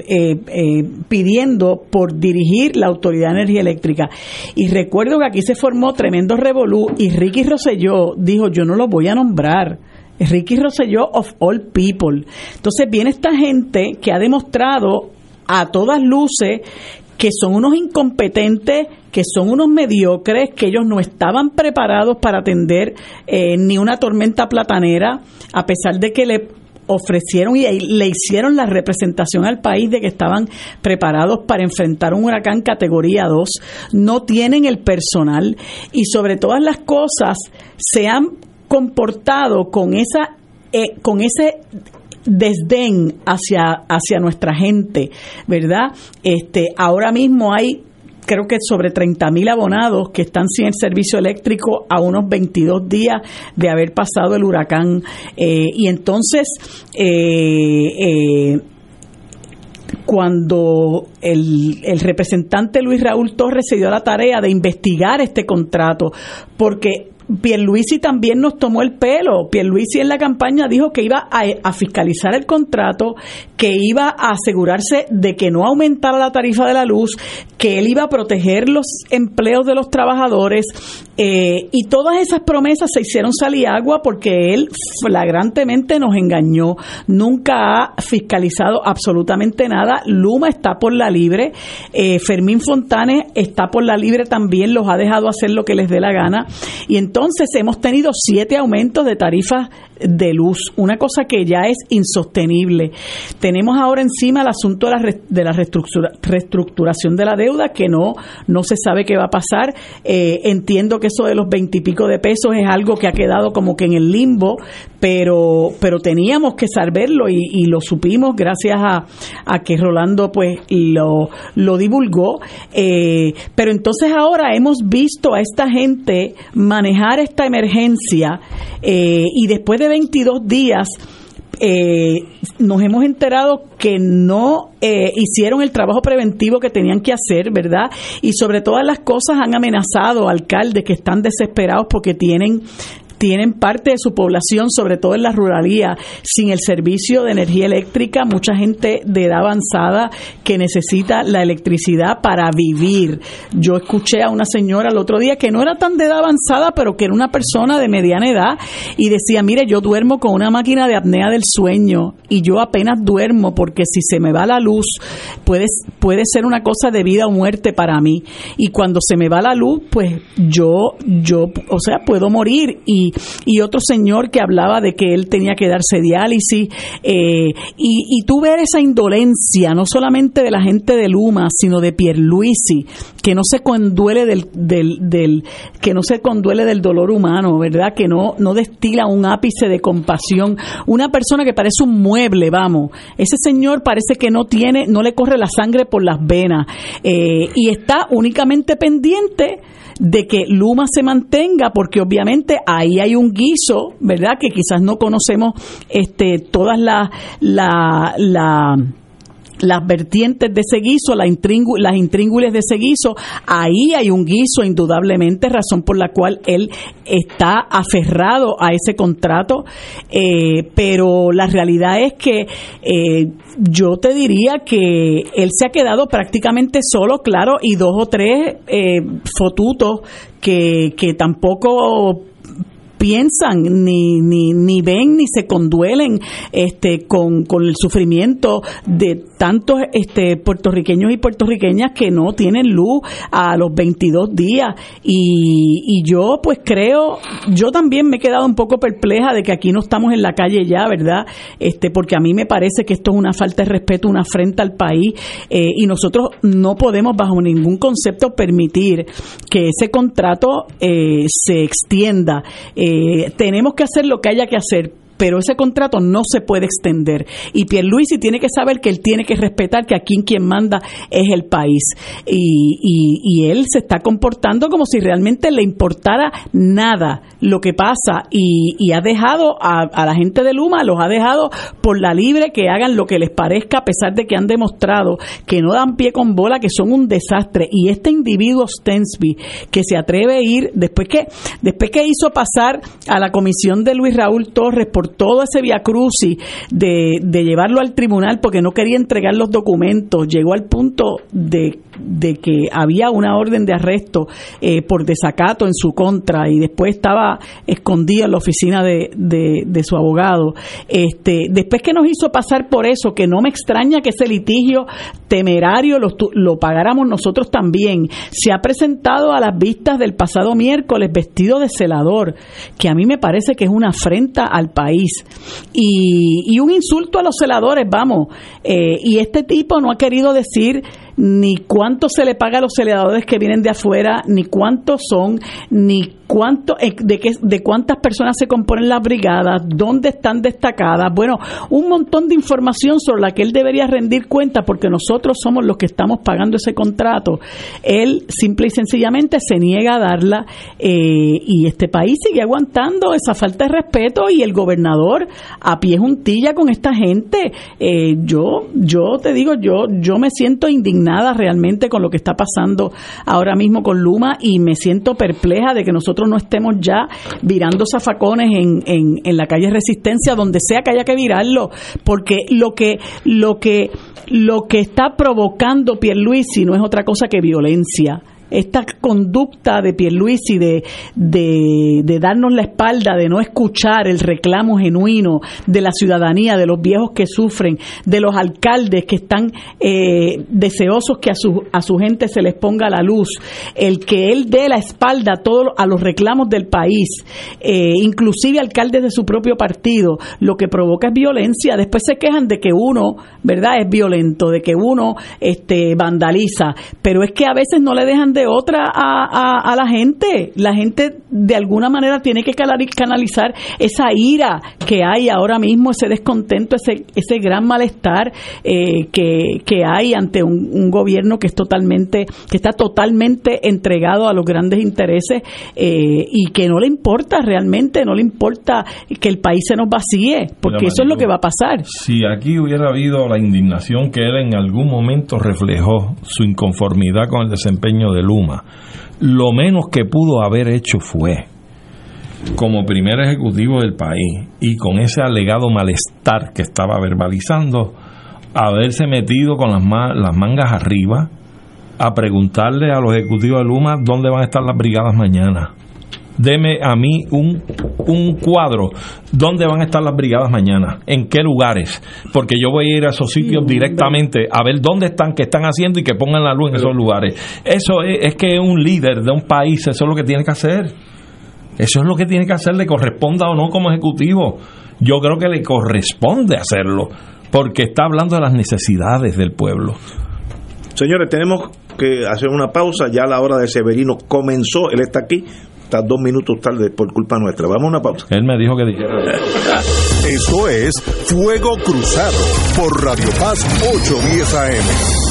eh, pidiendo por dirigir la Autoridad de Energía Eléctrica. Y recuerdo que aquí se formó tremendo revolú y Ricky Rosselló dijo, yo no lo voy a nombrar. Ricky Rosselló of all people. Entonces viene esta gente que ha demostrado a todas luces que son unos incompetentes, que son unos mediocres, que ellos no estaban preparados para atender eh, ni una tormenta platanera, a pesar de que le ofrecieron y le hicieron la representación al país de que estaban preparados para enfrentar un huracán categoría 2, no tienen el personal y sobre todas las cosas se han comportado con esa eh, con ese desdén hacia hacia nuestra gente, ¿verdad? Este, ahora mismo hay creo que sobre 30 mil abonados que están sin el servicio eléctrico a unos 22 días de haber pasado el huracán. Eh, y entonces, eh, eh, cuando el, representante Luis Raúl Torres se dio la tarea de investigar este contrato, porque Pierluisi también nos tomó el pelo. Pierluisi en la campaña dijo que iba a, fiscalizar el contrato, que iba a asegurarse de que no aumentara la tarifa de la luz, que él iba a proteger los empleos de los trabajadores eh, y todas esas promesas se hicieron salir agua porque él flagrantemente nos engañó. Nunca ha fiscalizado absolutamente nada. Luma está por la libre. Eh, Fermín Fontanes está por la libre también. Los ha dejado hacer lo que les dé la gana. Y entonces hemos tenido siete aumentos de tarifas de luz, una cosa que ya es insostenible. Tenemos ahora encima el asunto de la, de la reestructuración de la deuda, que no, no se sabe qué va a pasar. Eh, entiendo que eso de los veintipico de pesos es algo que ha quedado como que en el limbo, pero, pero teníamos que saberlo y, y lo supimos gracias a, a, que Rolando pues lo, lo divulgó. Eh, pero entonces ahora hemos visto a esta gente manejar esta emergencia eh, y después de 22 días eh, nos hemos enterado que no eh, hicieron el trabajo preventivo que tenían que hacer, ¿verdad? Y sobre todas las cosas han amenazado alcaldes que están desesperados porque tienen tienen parte de su población, sobre todo en la ruralía, sin el servicio de energía eléctrica, mucha gente de edad avanzada que necesita la electricidad para vivir. Yo escuché a una señora el otro día que no era tan de edad avanzada, pero que era una persona de mediana edad y decía, mire, yo duermo con una máquina de apnea del sueño y yo apenas duermo porque si se me va la luz puede, puede ser una cosa de vida o muerte para mí. Y cuando se me va la luz, pues yo, yo, o sea, puedo morir y y, otro señor que hablaba de que él tenía que darse diálisis. Eh, y, y tú ver esa indolencia, no solamente de la gente de Luma, sino de Pierluisi, que no se conduele del, que no se conduele del dolor humano, ¿verdad? Que no, no destila un ápice de compasión. Una persona que parece un mueble, vamos. Ese señor parece que no tiene, no le corre la sangre por las venas. Eh, y está únicamente pendiente de que Luma se mantenga, porque obviamente ahí hay un guiso, ¿verdad? Que quizás no conocemos este, todas las la, la, las vertientes de ese guiso, las intríngules de ese guiso, ahí hay un guiso indudablemente, razón por la cual él está aferrado a ese contrato, eh, pero la realidad es que eh, yo te diría que él se ha quedado prácticamente solo, claro, y dos o tres eh, fotutos que, que tampoco piensan, ni, ni, ni ven, ni se conduelen este, con, con el sufrimiento de tantos este, puertorriqueños y puertorriqueñas que no tienen luz a los 22 días. Y, y yo pues creo, yo también me he quedado un poco perpleja de que aquí no estamos en la calle ya, ¿verdad? Este, porque a mí me parece que esto es una falta de respeto, una afrenta al país eh, y nosotros no podemos bajo ningún concepto permitir que ese contrato eh, se extienda. Eh, tenemos que hacer lo que haya que hacer, pero ese contrato no se puede extender. Y Pierluisi tiene que saber que él tiene que respetar que aquí quien manda es el país. Y, y, él se está comportando como si realmente le importara nada lo que pasa y, ha dejado a, a la gente de Luma, los ha dejado por la libre que hagan lo que les parezca, a pesar de que han demostrado que no dan pie con bola, que son un desastre. Y este individuo Stensby, que se atreve a ir, después que, después que hizo pasar a la comisión de Luis Raúl Torres por todo ese via crucis de, de llevarlo al tribunal porque no quería entregar los documentos, llegó al punto de de que había una orden de arresto eh, por desacato en su contra y después estaba escondido en la oficina de, de, su abogado. Este, después que nos hizo pasar por eso, que no me extraña que ese litigio temerario lo, lo pagáramos nosotros también, se ha presentado a las vistas del pasado miércoles vestido de celador, que a mí me parece que es una afrenta al país y, y un insulto a los celadores, vamos. Eh, y este tipo no ha querido decir ni cuánto se le paga a los celadores que vienen de afuera, ni cuántos son, ni cuánto, eh, de, qué, de cuántas personas se componen las brigadas, dónde están destacadas. Bueno, un montón de información sobre la que él debería rendir cuenta porque nosotros somos los que estamos pagando ese contrato. Él simple y sencillamente se niega a darla eh, y este país sigue aguantando esa falta de respeto y el gobernador a pie juntilla con esta gente. Eh, yo, yo te digo, yo, yo me siento indignada realmente con lo que está pasando ahora mismo con Luma y me siento perpleja de que nosotros no estemos ya virando zafacones en, en, en la calle Resistencia, donde sea que haya que virarlo, porque lo que, lo que, lo que está provocando Pierluisi no es otra cosa que violencia esta conducta de Pierluisi de, de, darnos la espalda, de no escuchar el reclamo genuino de la ciudadanía, de los viejos que sufren, de los alcaldes que están eh, deseosos que a su, a su gente se les ponga la luz, el que él dé la espalda a, todos a los reclamos del país, eh, inclusive alcaldes de su propio partido, lo que provoca es violencia. Después se quejan de que uno, ¿verdad?, es violento, de que uno este, vandaliza, pero es que a veces no le dejan de otra a, la gente. La gente de alguna manera tiene que canalizar esa ira que hay ahora mismo, ese descontento, ese, ese gran malestar eh, que, que, hay ante un, gobierno que es totalmente, que está totalmente entregado a los grandes intereses eh, y que no le importa realmente, no le importa que el país se nos vacíe, porque eso es lo que va a pasar. Si aquí hubiera habido la indignación que él en algún momento reflejó, su inconformidad con el desempeño del Luma, lo menos que pudo haber hecho fue, como primer ejecutivo del país y con ese alegado malestar que estaba verbalizando, haberse metido con las, las mangas arriba a preguntarle a los ejecutivos de Luma dónde van a estar las brigadas mañana deme a mí un, un cuadro dónde van a estar las brigadas mañana, en qué lugares, porque yo voy a ir a esos sitios directamente a ver dónde están, qué están haciendo y que pongan la luz en esos lugares. Eso es, es que un líder de un país, eso es lo que tiene que hacer. Eso es lo que tiene que hacer, le corresponda o no como ejecutivo. Yo creo que le corresponde hacerlo, porque está hablando de las necesidades del pueblo. Señores, tenemos que hacer una pausa, ya la hora de Severino comenzó, él está aquí, está dos minutos tarde por culpa nuestra. Vamos a una pausa. Él me dijo que dijera. Eso es Fuego Cruzado por Radio Paz 810 AM.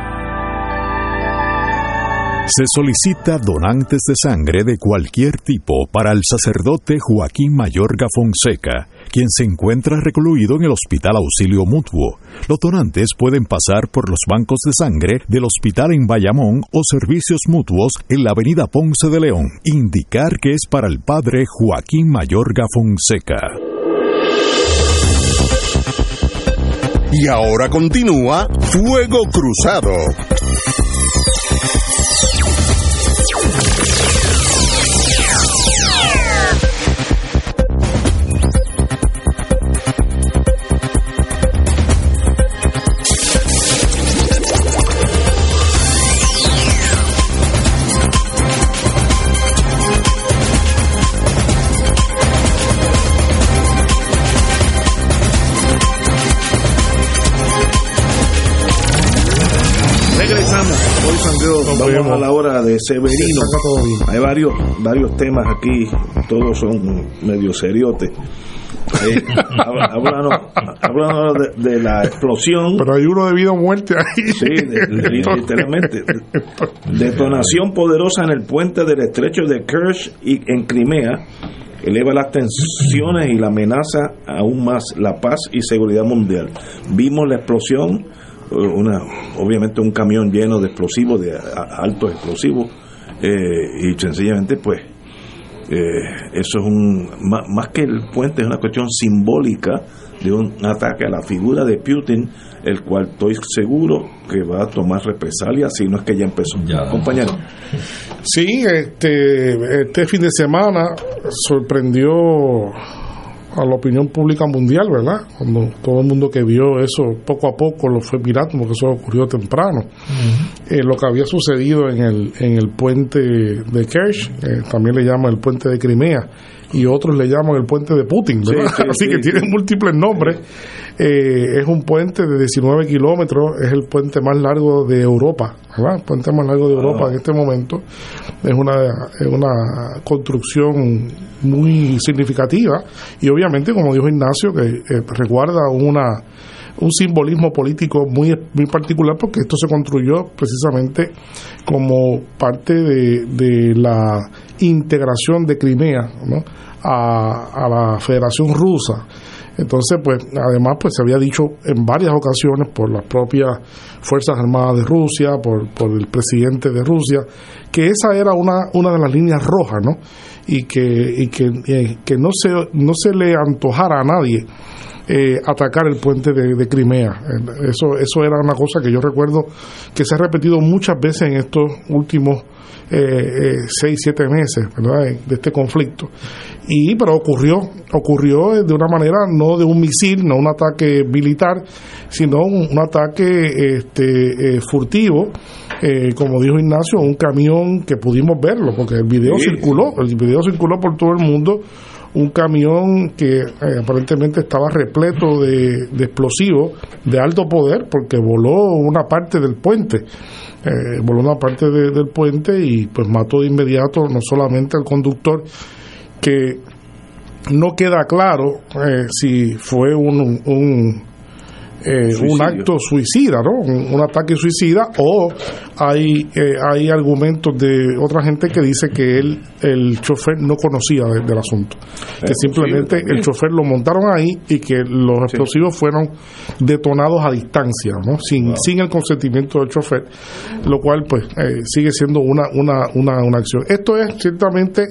Se solicita donantes de sangre de cualquier tipo para el sacerdote Joaquín Mayorga Fonseca, quien se encuentra recluido en el Hospital Auxilio Mutuo. Los donantes pueden pasar por los bancos de sangre del hospital en Bayamón o servicios mutuos en la avenida Ponce de León. Indicar que es para el padre Joaquín Mayorga Fonseca. Y ahora continúa Fuego Cruzado. Vamos a la hora de Severino. Hay varios, varios temas aquí, todos son medio seriotes. Eh, habla- háblanos háblanos de, de la explosión. Pero hay uno de vida o muerte ahí. Sí, de- de- literalmente. Detonación poderosa en el puente del estrecho de Kerch y en Crimea eleva las tensiones y la amenaza aún más la paz y seguridad mundial. Vimos la explosión, eh, una obviamente un camión lleno de explosivos, de a- altos explosivos, eh, y sencillamente pues eh, eso es un más, más que el puente es una cuestión simbólica de un ataque a la figura de Putin el cual estoy seguro que va a tomar represalias si no es que ya empezó. Compañero. Sí, este, este fin de semana sorprendió a la opinión pública mundial, ¿verdad? Cuando todo el mundo que vio eso poco a poco lo fue mirando, porque eso ocurrió temprano. Eh, lo que había sucedido en el, en el puente de Kerch, eh, también le llaman el puente de Crimea, y otros le llaman el puente de Putin, ¿verdad? Sí, sí, Así sí, que tiene múltiples nombres. Eh, es un puente de 19 kilómetros, es el puente más largo de Europa, ¿verdad? El puente más largo de Europa en este momento. Es una, es una construcción muy significativa y obviamente, como dijo Ignacio, que eh, resguarda una un simbolismo político muy, muy particular porque esto se construyó precisamente como parte de, la integración de Crimea a, a la Federación Rusa. Entonces, pues, además, pues se había dicho en varias ocasiones por las propias Fuerzas Armadas de Rusia, por, por el presidente de Rusia, que esa era una, una de las líneas rojas, ¿no? Y que, y que, eh, que no, se, no se le antojara a nadie eh, atacar el puente de, de Crimea. Eso, eso era una cosa que yo recuerdo que se ha repetido muchas veces en estos últimos eh, eh, seis, siete meses ¿verdad? De este conflicto. Y, pero ocurrió, ocurrió de una manera no de un misil, no un ataque militar, sino un, un ataque este, eh, furtivo, eh, como dijo Ignacio, un camión que pudimos verlo, porque el video Sí. circuló, el video circuló por todo el mundo un camión que eh, aparentemente estaba repleto de, explosivos de alto poder porque voló una parte del puente. Eh, voló una parte de- del puente y pues mató de inmediato no solamente al conductor que no queda claro eh, si fue un, un, eh, un acto suicida, ¿no? Un, un ataque suicida o hay eh, hay argumentos de otra gente que dice que él el chofer no conocía de- del asunto, que simplemente posible el chofer lo montaron ahí y que los explosivos fueron detonados a distancia, ¿no? Sin sin el consentimiento del chofer, lo cual pues eh, sigue siendo una una una una acción. Esto es ciertamente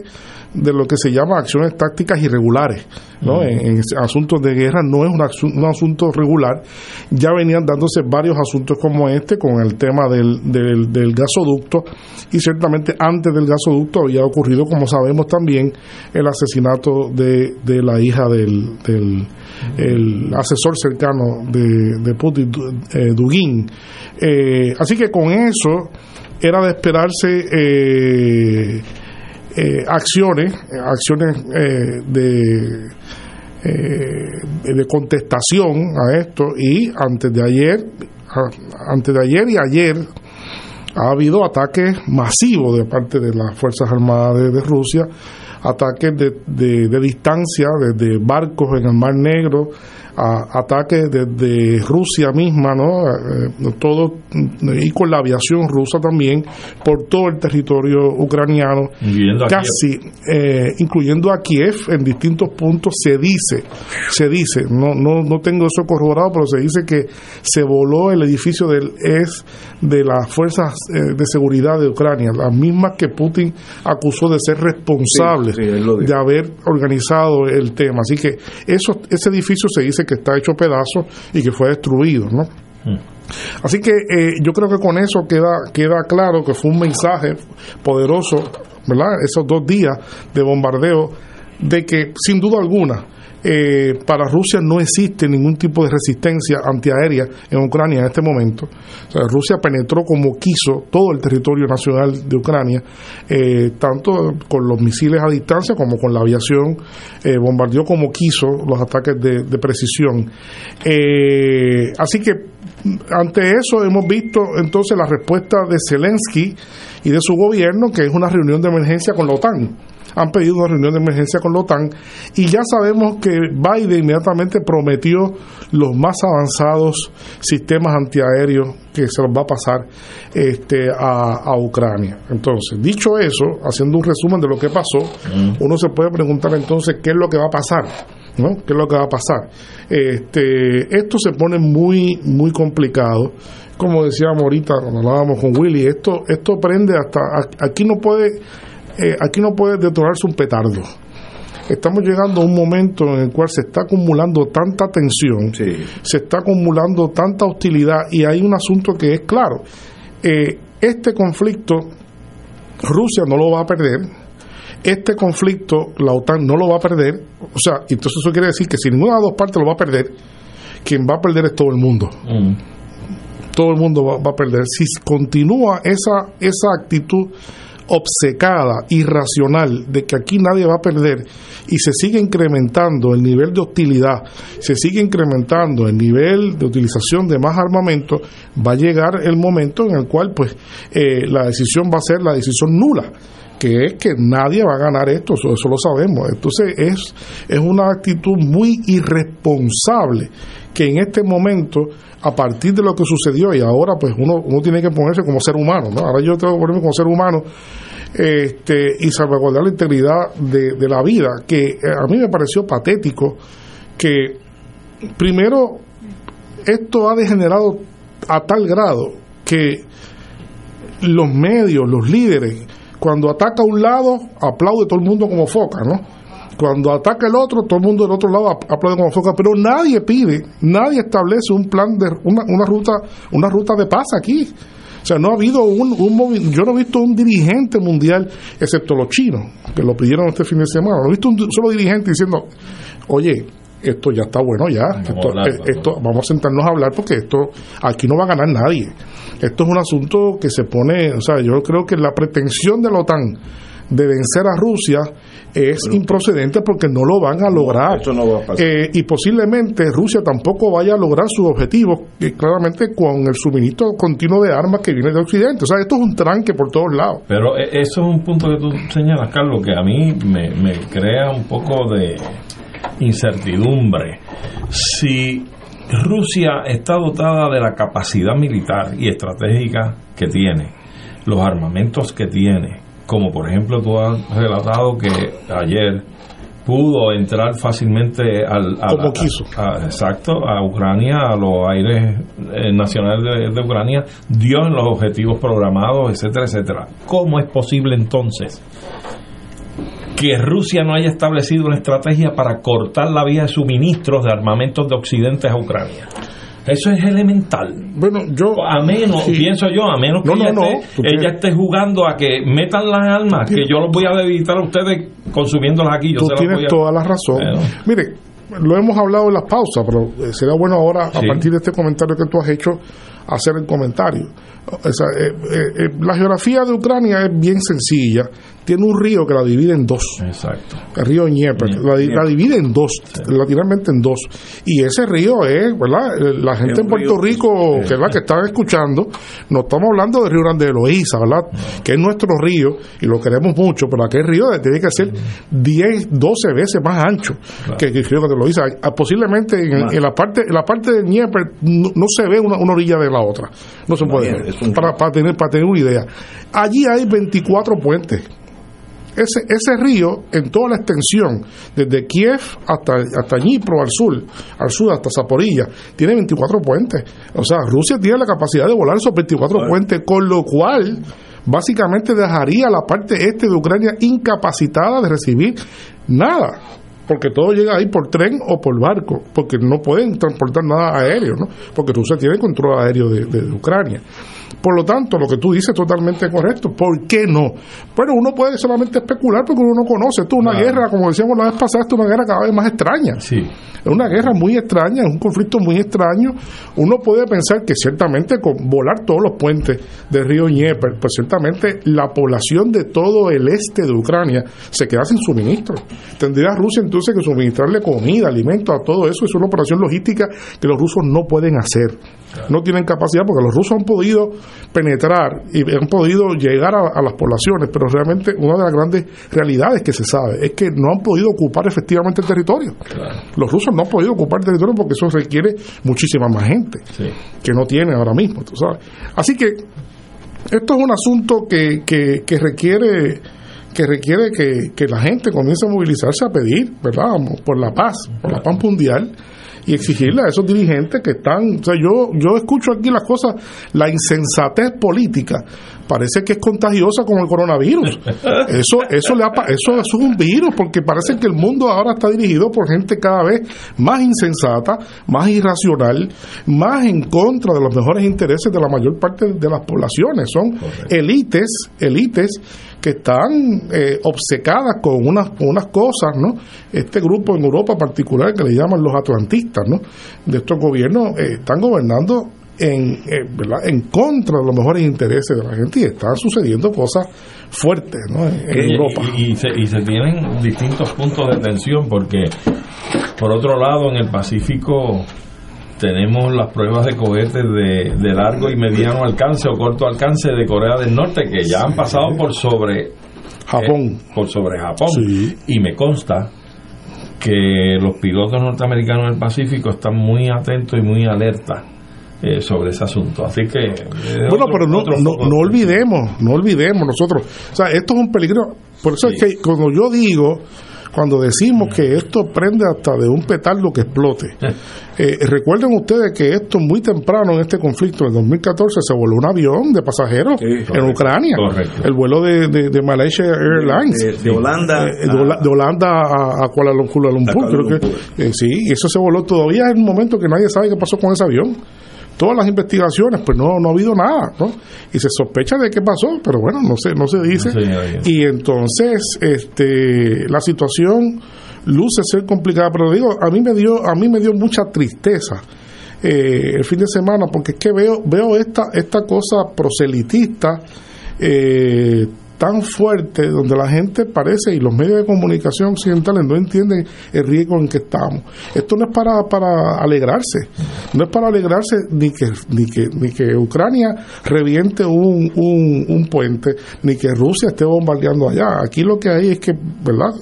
de lo que se llama acciones tácticas irregulares, ¿no? En, en asuntos de guerra no es un, asu- un asunto regular. Ya venían dándose varios asuntos como este con el tema del, del, del gasoducto y ciertamente antes del gasoducto había ocurrido, como sabemos también, el asesinato de, de la hija del, del el asesor cercano de, de Putin, eh, Dugin. Eh, así que con eso era de esperarse eh, eh, acciones, acciones eh, de, eh, de contestación a esto y antes de ayer, antes de ayer y ayer ha habido ataques masivos de parte de las Fuerzas Armadas de, Rusia, ataques de, de- distancia desde barcos en el Mar Negro, ataques desde Rusia misma, ¿no? Eh, todo y con la aviación rusa también por todo el territorio ucraniano, Incluyendo casi eh, incluyendo a Kiev en distintos puntos se dice, se dice, no no no tengo eso corroborado, pero se dice que se voló el edificio del es de las fuerzas eh, de seguridad de Ucrania, las mismas que Putin acusó de ser responsables Sí, sí, de haber organizado el tema. Así que eso, ese edificio se dice que está hecho pedazos y que fue destruido, ¿no? Así que eh, yo creo que con eso queda, queda claro que fue un mensaje poderoso. Esos dos días de bombardeo, de que sin duda alguna eh, para Rusia no existe ningún tipo de resistencia antiaérea en Ucrania en este momento. Rusia penetró como quiso todo el territorio nacional de Ucrania, eh, tanto con los misiles a distancia como con la aviación, eh, bombardeó como quiso los ataques de, de precisión. Eh, así que ante eso hemos visto entonces la respuesta de Zelensky y de su gobierno, que es una reunión de emergencia con la OTAN. Han pedido una reunión de emergencia con la OTAN y ya sabemos que Biden inmediatamente prometió los más avanzados sistemas antiaéreos que se los va a pasar este, a, a Ucrania. Entonces, dicho eso, haciendo un resumen de lo que pasó, uno se puede preguntar entonces qué es lo que va a pasar. ¿No? ¿Qué es lo que va a pasar? Este, esto se pone muy, muy complicado. Como decíamos ahorita cuando hablábamos con Willy, esto, esto prende hasta, aquí no puede, eh, aquí no puede detonarse un petardo. Estamos llegando a un momento en el cual se está acumulando tanta tensión, se está acumulando tanta hostilidad y hay un asunto que es claro. Eh, este conflicto Rusia no lo va a perder, este conflicto la OTAN no lo va a perder, o sea, entonces eso quiere decir que si ninguna de las dos partes lo va a perder, quien va a perder es todo el mundo. Todo el mundo va, va a perder. Si continúa esa, esa actitud obcecada, irracional, de que aquí nadie va a perder y se sigue incrementando el nivel de hostilidad, se sigue incrementando el nivel de utilización de más armamento, va a llegar el momento en el cual pues eh, la decisión va a ser la decisión nula que es que nadie va a ganar esto, eso, lo sabemos. Entonces es, es una actitud muy irresponsable que en este momento, a partir de lo que sucedió, y ahora pues uno, uno tiene que ponerse como ser humano, ¿no? Ahora yo tengo que ponerme como ser humano este, y salvaguardar la integridad de, de la vida, que eh, a mí me pareció patético que primero esto ha degenerado a tal grado que los medios, los líderes, cuando ataca un lado, aplaude todo el mundo como foca, ¿no? Cuando ataca el otro, todo el mundo del otro lado ap- aplaude como foca, pero nadie pide, nadie establece un plan de una, una ruta, una ruta de paz aquí. O sea, no ha habido un, un yo no he visto un dirigente mundial, excepto los chinos, que lo pidieron este fin de semana, no he visto un solo dirigente diciendo, oye, esto ya está bueno ya, esto, hablar, eh, esto- vamos a sentarnos a hablar porque esto aquí no va a ganar nadie. Esto es un asunto que se pone, o sea, yo creo que la pretensión de la OTAN de vencer a Rusia es improcedente porque no lo van a lograr. no va a pasar. Eh, y posiblemente Rusia tampoco vaya a lograr sus objetivos, que claramente con el suministro continuo de armas que viene de Occidente. O sea, esto es un tranque por todos lados. Pero e- eso es un punto que tú señalas, Carlos, que a mí me, me crea un poco de incertidumbre. Si Rusia está dotada de la capacidad militar y estratégica que tiene, los armamentos que tiene, como por ejemplo tú has relatado que ayer pudo entrar fácilmente al a- Como a- quiso. a- exacto a Ucrania a los aires eh, nacionales de, de Ucrania dio en los objetivos programados etcétera etcétera cómo es posible entonces que Rusia no haya establecido una estrategia para cortar la vía de suministros de armamentos de Occidente a Ucrania eso es elemental. Bueno, yo. A menos, Sí. pienso yo, a menos que No, no, ella, no. esté, ella jugando a que metan las armas, que yo los voy a debilitar a ustedes consumiéndolas aquí. Yo Tú se tienes voy a- toda la razón. Bueno. Mire, lo hemos hablado en las pausas, pero eh, será bueno ahora, a partir de este comentario que tú has hecho, hacer el comentario. O sea, eh, eh, la geografía de Ucrania es bien sencilla. Tiene un río que la divide en dos. Exacto. El río Dnieper. La, la divide en dos, lateralmente en dos. Y ese río es, ¿verdad? Eh, La gente Es en Puerto río- Rico, que, ¿verdad? que están escuchando, no estamos hablando del río Grande de Loíza, ¿verdad? Que es nuestro río y lo queremos mucho, pero aquel río tiene que ser 10, 12 veces más ancho que, que el río Grande de Loíza. Ah, Posiblemente en, la parte en la parte del Dnieper no, no se ve una, una orilla de la otra. No se puede Bien, ver. es un- Para, para tener, para tener una idea. Allí hay 24 puentes ese, ese río en toda la extensión, desde Kiev hasta, hasta Dnipro al sur, al sur hasta Zaporilla, tiene 24 puentes. O sea, Rusia tiene la capacidad de volar esos 24 puentes, con lo cual básicamente dejaría la parte este de Ucrania incapacitada de recibir nada. Porque todo llega ahí por tren o por barco, porque no pueden transportar nada aéreo, ¿no? Porque Rusia tiene control aéreo de, de Ucrania. Por lo tanto, lo que tú dices es totalmente correcto. ¿Por qué no? Bueno, uno puede solamente especular porque uno no conoce. Esto es una Claro. guerra, como decíamos la vez pasada, esto es una guerra cada vez más extraña. Sí. Es una guerra muy extraña, es un conflicto muy extraño. Uno puede pensar que ciertamente con volar todos los puentes del río Dnieper, pues ciertamente la población de todo el este de Ucrania se queda sin suministro. Tendría Rusia entonces que suministrarle comida, alimentos, a todo eso. Es una operación logística que los rusos no pueden hacer. No tienen capacidad porque los rusos han podido penetrar y han podido llegar a, a las poblaciones, pero realmente una de las grandes realidades que se sabe es que no han podido ocupar efectivamente el territorio. Los rusos no han podido ocupar el territorio porque eso requiere muchísima más gente que no tienen ahora mismo, tú sabes. Así que esto es un asunto que, que, que requiere que requiere que, que la gente comience a movilizarse a pedir, ¿verdad? Por la paz, por la paz mundial y exigirle a esos dirigentes que están, o sea, yo yo escucho aquí las cosas, la insensatez política parece que es contagiosa como el coronavirus. Eso eso le ha eso, eso es un virus porque parece que el mundo ahora está dirigido por gente cada vez más insensata, más irracional, más en contra de los mejores intereses de la mayor parte de las poblaciones. Son élites, élites que están eh, obcecadas con unas, con unas cosas, ¿no? Este grupo en Europa particular que le llaman los atlantistas, ¿no? De estos gobiernos eh, están gobernando en, eh, ¿verdad? en contra de los mejores intereses de la gente y están sucediendo cosas fuertes, ¿no? En, en Y- Europa. Y, y se, y se tienen distintos puntos de tensión porque, por otro lado, en el Pacífico tenemos las pruebas de cohetes de, de largo y mediano alcance o corto alcance de Corea del Norte que ya han pasado por sobre Japón. eh, por sobre Japón y me consta que los pilotos norteamericanos del Pacífico están muy atentos y muy alertas eh, sobre ese asunto así que eh, Bueno, otro- pero no, no, no olvidemos, no olvidemos nosotros. O sea, esto es un peligro. Por eso es que cuando yo digo, cuando decimos que esto prende hasta de un petardo que explote, eh, recuerden ustedes que esto muy temprano en este conflicto, en 2014, se voló un avión de pasajeros en correcto. Ucrania. Correcto. El vuelo de, de, de Malaysia Airlines. De- de Holanda Eh, de, de Holanda a, a Kuala Lumpur. Kuala Lumpur, creo que, eh, sí, y eso se voló. Todavía es el momento que nadie sabe qué pasó con ese avión todas las investigaciones, pues no, no ha habido nada, ¿no? Y se sospecha de qué pasó, pero bueno, no se, no se dice. No y entonces, este, la situación luce ser complicada, pero digo, a mí me dio, a mí me dio mucha tristeza eh, el fin de semana, porque es que veo, veo esta, esta cosa proselitista, eh, tan fuerte donde la gente parece y los medios de comunicación occidentales no entienden el riesgo en que estamos. Esto no es para, para alegrarse, no es para alegrarse ni que ni que ni que Ucrania reviente un, un, puente, ni que Rusia esté bombardeando allá. Aquí lo que hay es que, ¿verdad?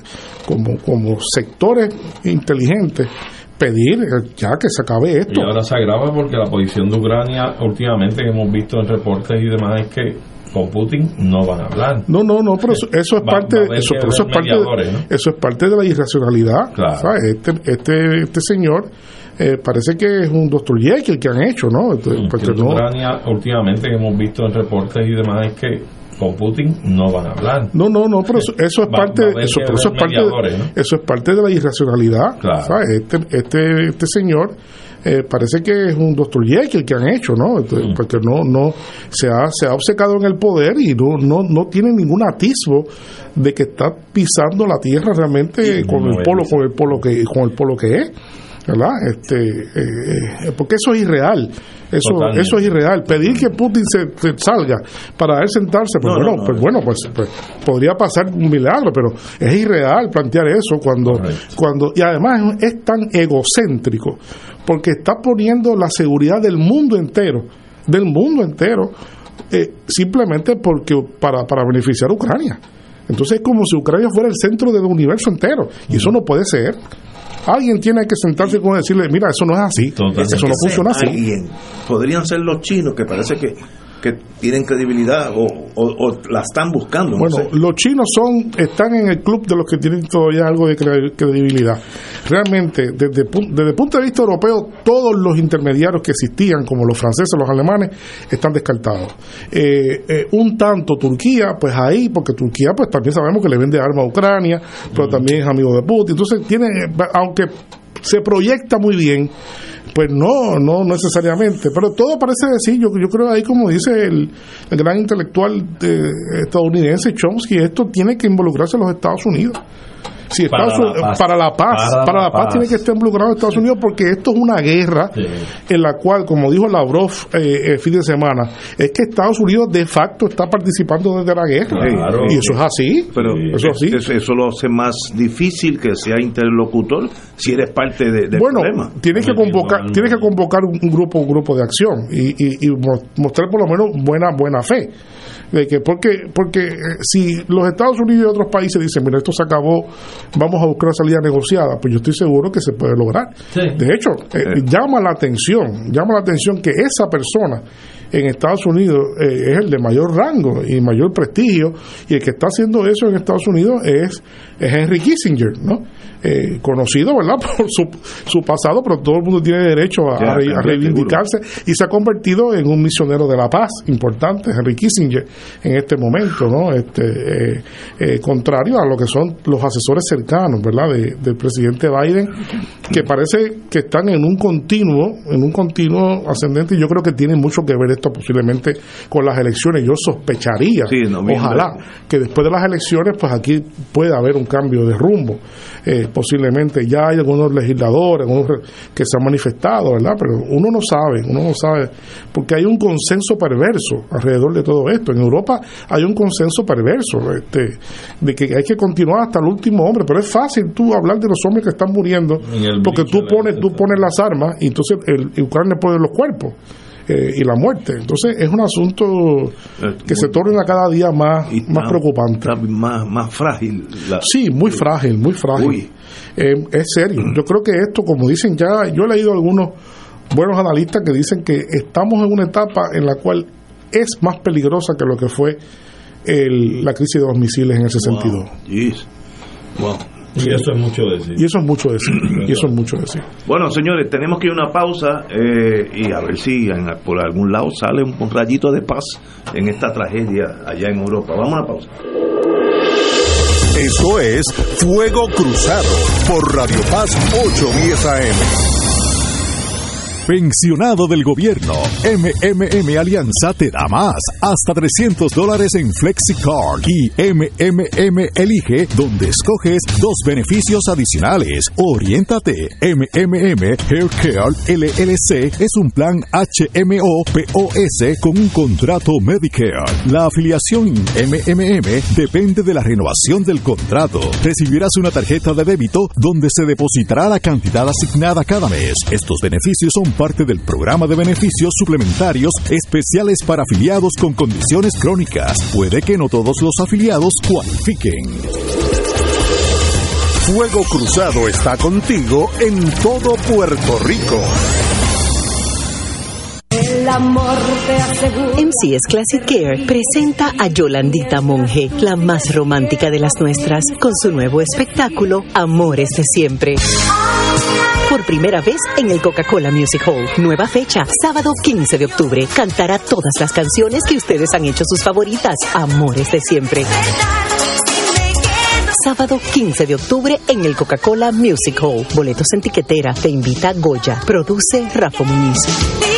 Como como sectores inteligentes pedir ya que se acabe esto. Y ahora se agrava porque la posición de Ucrania últimamente que hemos visto en reportes y demás es que con Putin no van a hablar. No, no, no, pero eso, eso es Va- parte, va eso, eso es parte, ¿no? eso es parte de la irracionalidad. ¿sabes? Este, este, este señor eh, parece que es un doctor Jekyll que han hecho, ¿no? Este, porque Que no, Ucrania últimamente que hemos visto en reportes y demás es que con Putin no van a hablar. no, no, no, pero eso, eso es Va- parte, va eso, eso es parte, ¿no? eso es parte de la irracionalidad. ¿sabes? Este, este, este señor eh, parece que es un doctor Jekyll que han hecho, ¿no? Este, Porque no, no se ha, se ha obcecado en el poder y no, no, no tiene ningún atisbo de que está pisando la tierra realmente con el polo, con el polo que, con el polo que es. ¿Verdad? Este, eh, eh, porque eso es irreal, eso, Totalmente. eso es irreal. Pedir que Putin se, se salga para él sentarse, pues No, bueno, no, no. pues bueno, pues, pues podría pasar un milagro, pero es irreal plantear eso cuando, cuando y además es tan egocéntrico, porque está poniendo la seguridad del mundo entero, del mundo entero, eh, simplemente porque para, para beneficiar a Ucrania. Entonces es como si Ucrania fuera el centro del universo entero, y eso no puede ser. Alguien tiene que sentarse con él y decirle, mira, eso no es así, eso no funciona así. alguien podrían ser los chinos que parece que, que tienen credibilidad o, o- o la están buscando. no Bueno, sé. los chinos son están en el club de los que tienen todavía algo de cre- credibilidad. Realmente, desde, desde el punto de vista europeo, todos los intermediarios que existían, como los franceses, los alemanes, están descartados. Eh, eh, un tanto Turquía, pues ahí, porque Turquía, pues también sabemos que le vende armas a Ucrania, pero también es amigo de Putin. Entonces, tiene, aunque se proyecta muy bien, pues no, no necesariamente, pero todo parece decir, yo, yo creo ahí como dice el, el gran intelectual de- estadounidense Chomsky, esto tiene que involucrarse a los Estados Unidos. Si Para Estados la Unidos- paz. para la paz, Para para, la la paz, paz. tiene que estar involucrado Estados Unidos porque esto es una guerra en la cual, como dijo Lavrov eh, el fin de semana, es que Estados Unidos de facto está participando desde la guerra. Claro. y eso es así. Pero eso es así. eso, eso lo hace más difícil que sea interlocutor si eres parte de, del bueno, problema. tienes que convocar, tienes que convocar un, un grupo, un grupo de acción y, y- y mo- mostrar por lo menos buena, buena fe. De que porque, porque eh, si los Estados Unidos y otros países dicen, mira, esto se acabó, vamos a buscar una salida negociada, pues yo estoy seguro que se puede lograr. De hecho, eh, llama la atención, llama la atención que esa persona en Estados Unidos eh, es el de mayor rango y mayor prestigio, y el que está haciendo eso en Estados Unidos es, es Henry Kissinger, ¿no? Eh, conocido, ¿verdad?, por su, su pasado, pero todo el mundo tiene derecho a, Ya, a re- a seguro. reivindicarse y se ha convertido en un misionero de la paz importante, Henry Kissinger, en este momento, ¿no? Este, eh, eh, contrario a lo que son los asesores cercanos, ¿verdad?, de- del presidente Biden, que parece que están en un continuo, en un continuo ascendente, y yo creo que tiene mucho que ver esto posiblemente con las elecciones. Yo sospecharía, Sí, ojalá, que después de las elecciones, pues aquí pueda haber un cambio de rumbo. Eh, posiblemente ya hay algunos legisladores algunos que se han manifestado, ¿verdad? Pero uno no sabe, uno no sabe, porque hay un consenso perverso alrededor de todo esto. En Europa hay un consenso perverso este, de que hay que continuar hasta el último hombre, pero es fácil tú hablar de los hombres que están muriendo, porque tú pones, tú pones las armas y entonces el, y Ucrania pone los cuerpos. eh, y la muerte. Entonces es un asunto que se torna cada día más, más preocupante. Más, más frágil. la- Sí, muy frágil, muy frágil. Eh, es serio. Yo creo que esto, como dicen ya, yo he leído algunos buenos analistas que dicen que estamos en una etapa en la cual es más peligrosa que lo que fue el- la crisis de los misiles en el 62. Jeez. Wow. Y eso es mucho decir. Y eso es mucho decir. Y eso es mucho decir. Bueno, señores, tenemos que ir a una pausa eh, y a ver si en- por algún lado sale un, un rayito de paz en esta tragedia allá en Europa. Vamos a una pausa. Esto es Fuego Cruzado por Radio Paz 810 AM. Pensionado del gobierno. MMM Alianza te da más. Hasta 300 dólares en FlexiCard. Y MMM Elige, donde escoges dos beneficios adicionales. Oriéntate. MMM Healthcare LLC es un plan HMO POS con un contrato Medicare. La afiliación MMM depende de la renovación del contrato. Recibirás una tarjeta de débito donde se depositará la cantidad asignada cada mes. Estos beneficios son parte del programa de beneficios suplementarios especiales para afiliados con condiciones crónicas. Puede que no todos los afiliados cualifiquen. Fuego Cruzado está contigo en todo Puerto Rico. El amor te asegura. MCS Classic Care presenta a Yolandita Monge, la más romántica de las nuestras, con su nuevo espectáculo Amores de Siempre. Por primera vez en el Coca-Cola Music Hall. Nueva fecha, sábado 15 de octubre. Cantará todas las canciones que ustedes han hecho sus favoritas. Amores de Siempre. Sábado 15 de octubre en el Coca-Cola Music Hall. Boletos en tiquetera. Te invita Goya. Produce Rafa Muñiz.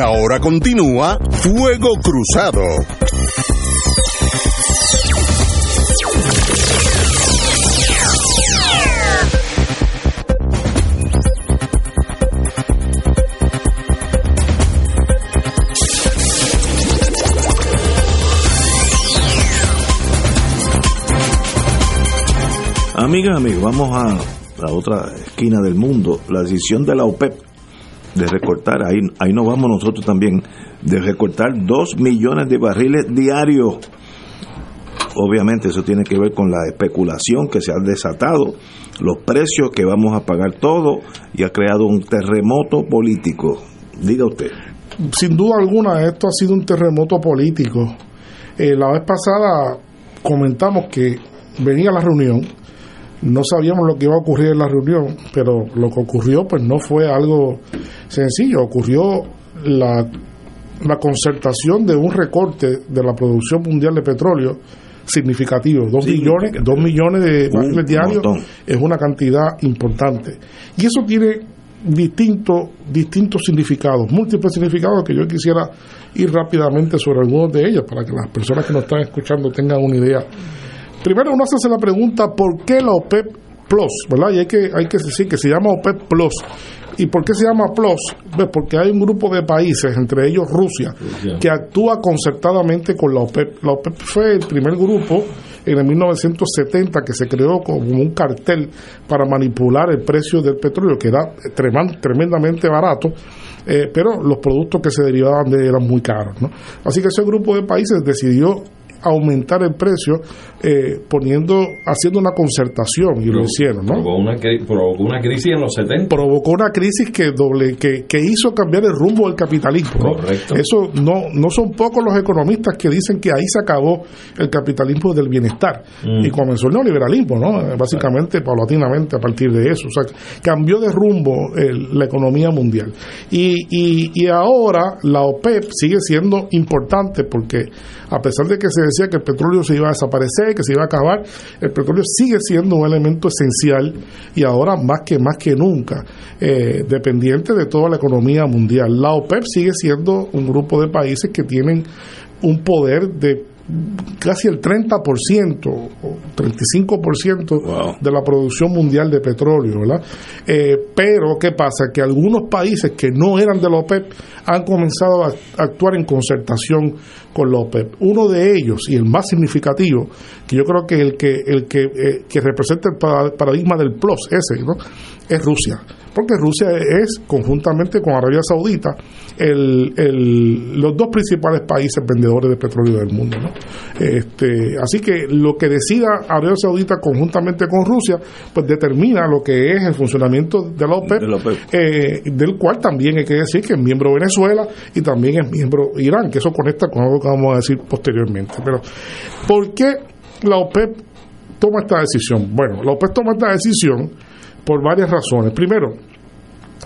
Ahora continúa Fuego Cruzado. Amigas, amigos, vamos a la otra esquina del mundo. La decisión de la OPEP de recortar, ahí, ahí nos vamos nosotros también, de recortar dos millones de barriles diarios. Obviamente eso tiene que ver con la especulación que se ha desatado, los precios que vamos a pagar todo y ha creado un terremoto político. Diga usted. Sin duda alguna, esto ha sido un terremoto político. Eh, la vez pasada comentamos que venía la reunión, no sabíamos lo que iba a ocurrir en la reunión, pero lo que ocurrió pues no fue algo sencillo, ocurrió la, la concertación de un recorte de la producción mundial de petróleo significativo, dos millones, dos millones de Un barriles diarios montón. es una cantidad importante. Y eso tiene distintos distintos significados, múltiples significados que yo quisiera ir rápidamente sobre algunos de ellos para que las personas que nos están escuchando tengan una idea. Primero uno hace la pregunta ¿por qué la OPEP Plus? ¿Verdad? Y hay que, hay que decir que se llama OPEP Plus. ¿Y por qué se llama Plus? Pues porque hay un grupo de países, entre ellos Rusia, que actúa concertadamente con la OPEP. La OPEP fue el primer grupo en el 1970 que se creó como un cartel para manipular el precio del petróleo, que era tremendamente barato, eh, pero los productos que se derivaban de él eran muy caros. ¿no? Así que ese grupo de países decidió aumentar el precio eh, poniendo haciendo una concertación y lo hicieron ¿no? Provocó una, provocó una crisis en los 70. provocó una crisis que doble que, que hizo cambiar el rumbo del capitalismo ¿no? Correcto. eso no no son pocos los economistas que dicen que ahí se acabó el capitalismo del bienestar Mm. y comenzó el neoliberalismo no básicamente paulatinamente a partir de eso o sea cambió de rumbo el- la economía mundial y, y, y ahora la OPEP sigue siendo importante porque a pesar de que se decía que el petróleo se iba a desaparecer, que se iba a acabar. El petróleo sigue siendo un elemento esencial y ahora más que más que nunca eh, dependiente de toda la economía mundial. La OPEP sigue siendo un grupo de países que tienen un poder de casi el 30% o 35% de la producción mundial de petróleo, ¿verdad? Eh, pero, ¿qué pasa? Que algunos países que no eran de la OPEP han comenzado a actuar en concertación con la OPEP. Uno de ellos, y el más significativo, que yo creo que el que, el que, eh, que representa el paradigma del plus ese, ¿no? es Rusia porque Rusia es, conjuntamente con Arabia Saudita, el, el, los dos principales países vendedores de petróleo del mundo. ¿no? Este, así que lo que decida Arabia Saudita conjuntamente con Rusia, pues determina lo que es el funcionamiento de la OPEP, eh, del cual también hay que decir que es miembro Venezuela y también es miembro Irán, que eso conecta con algo que vamos a decir posteriormente. Pero, ¿por qué la OPEP toma esta decisión? Bueno, la OPEP toma esta decisión por varias razones. Primero,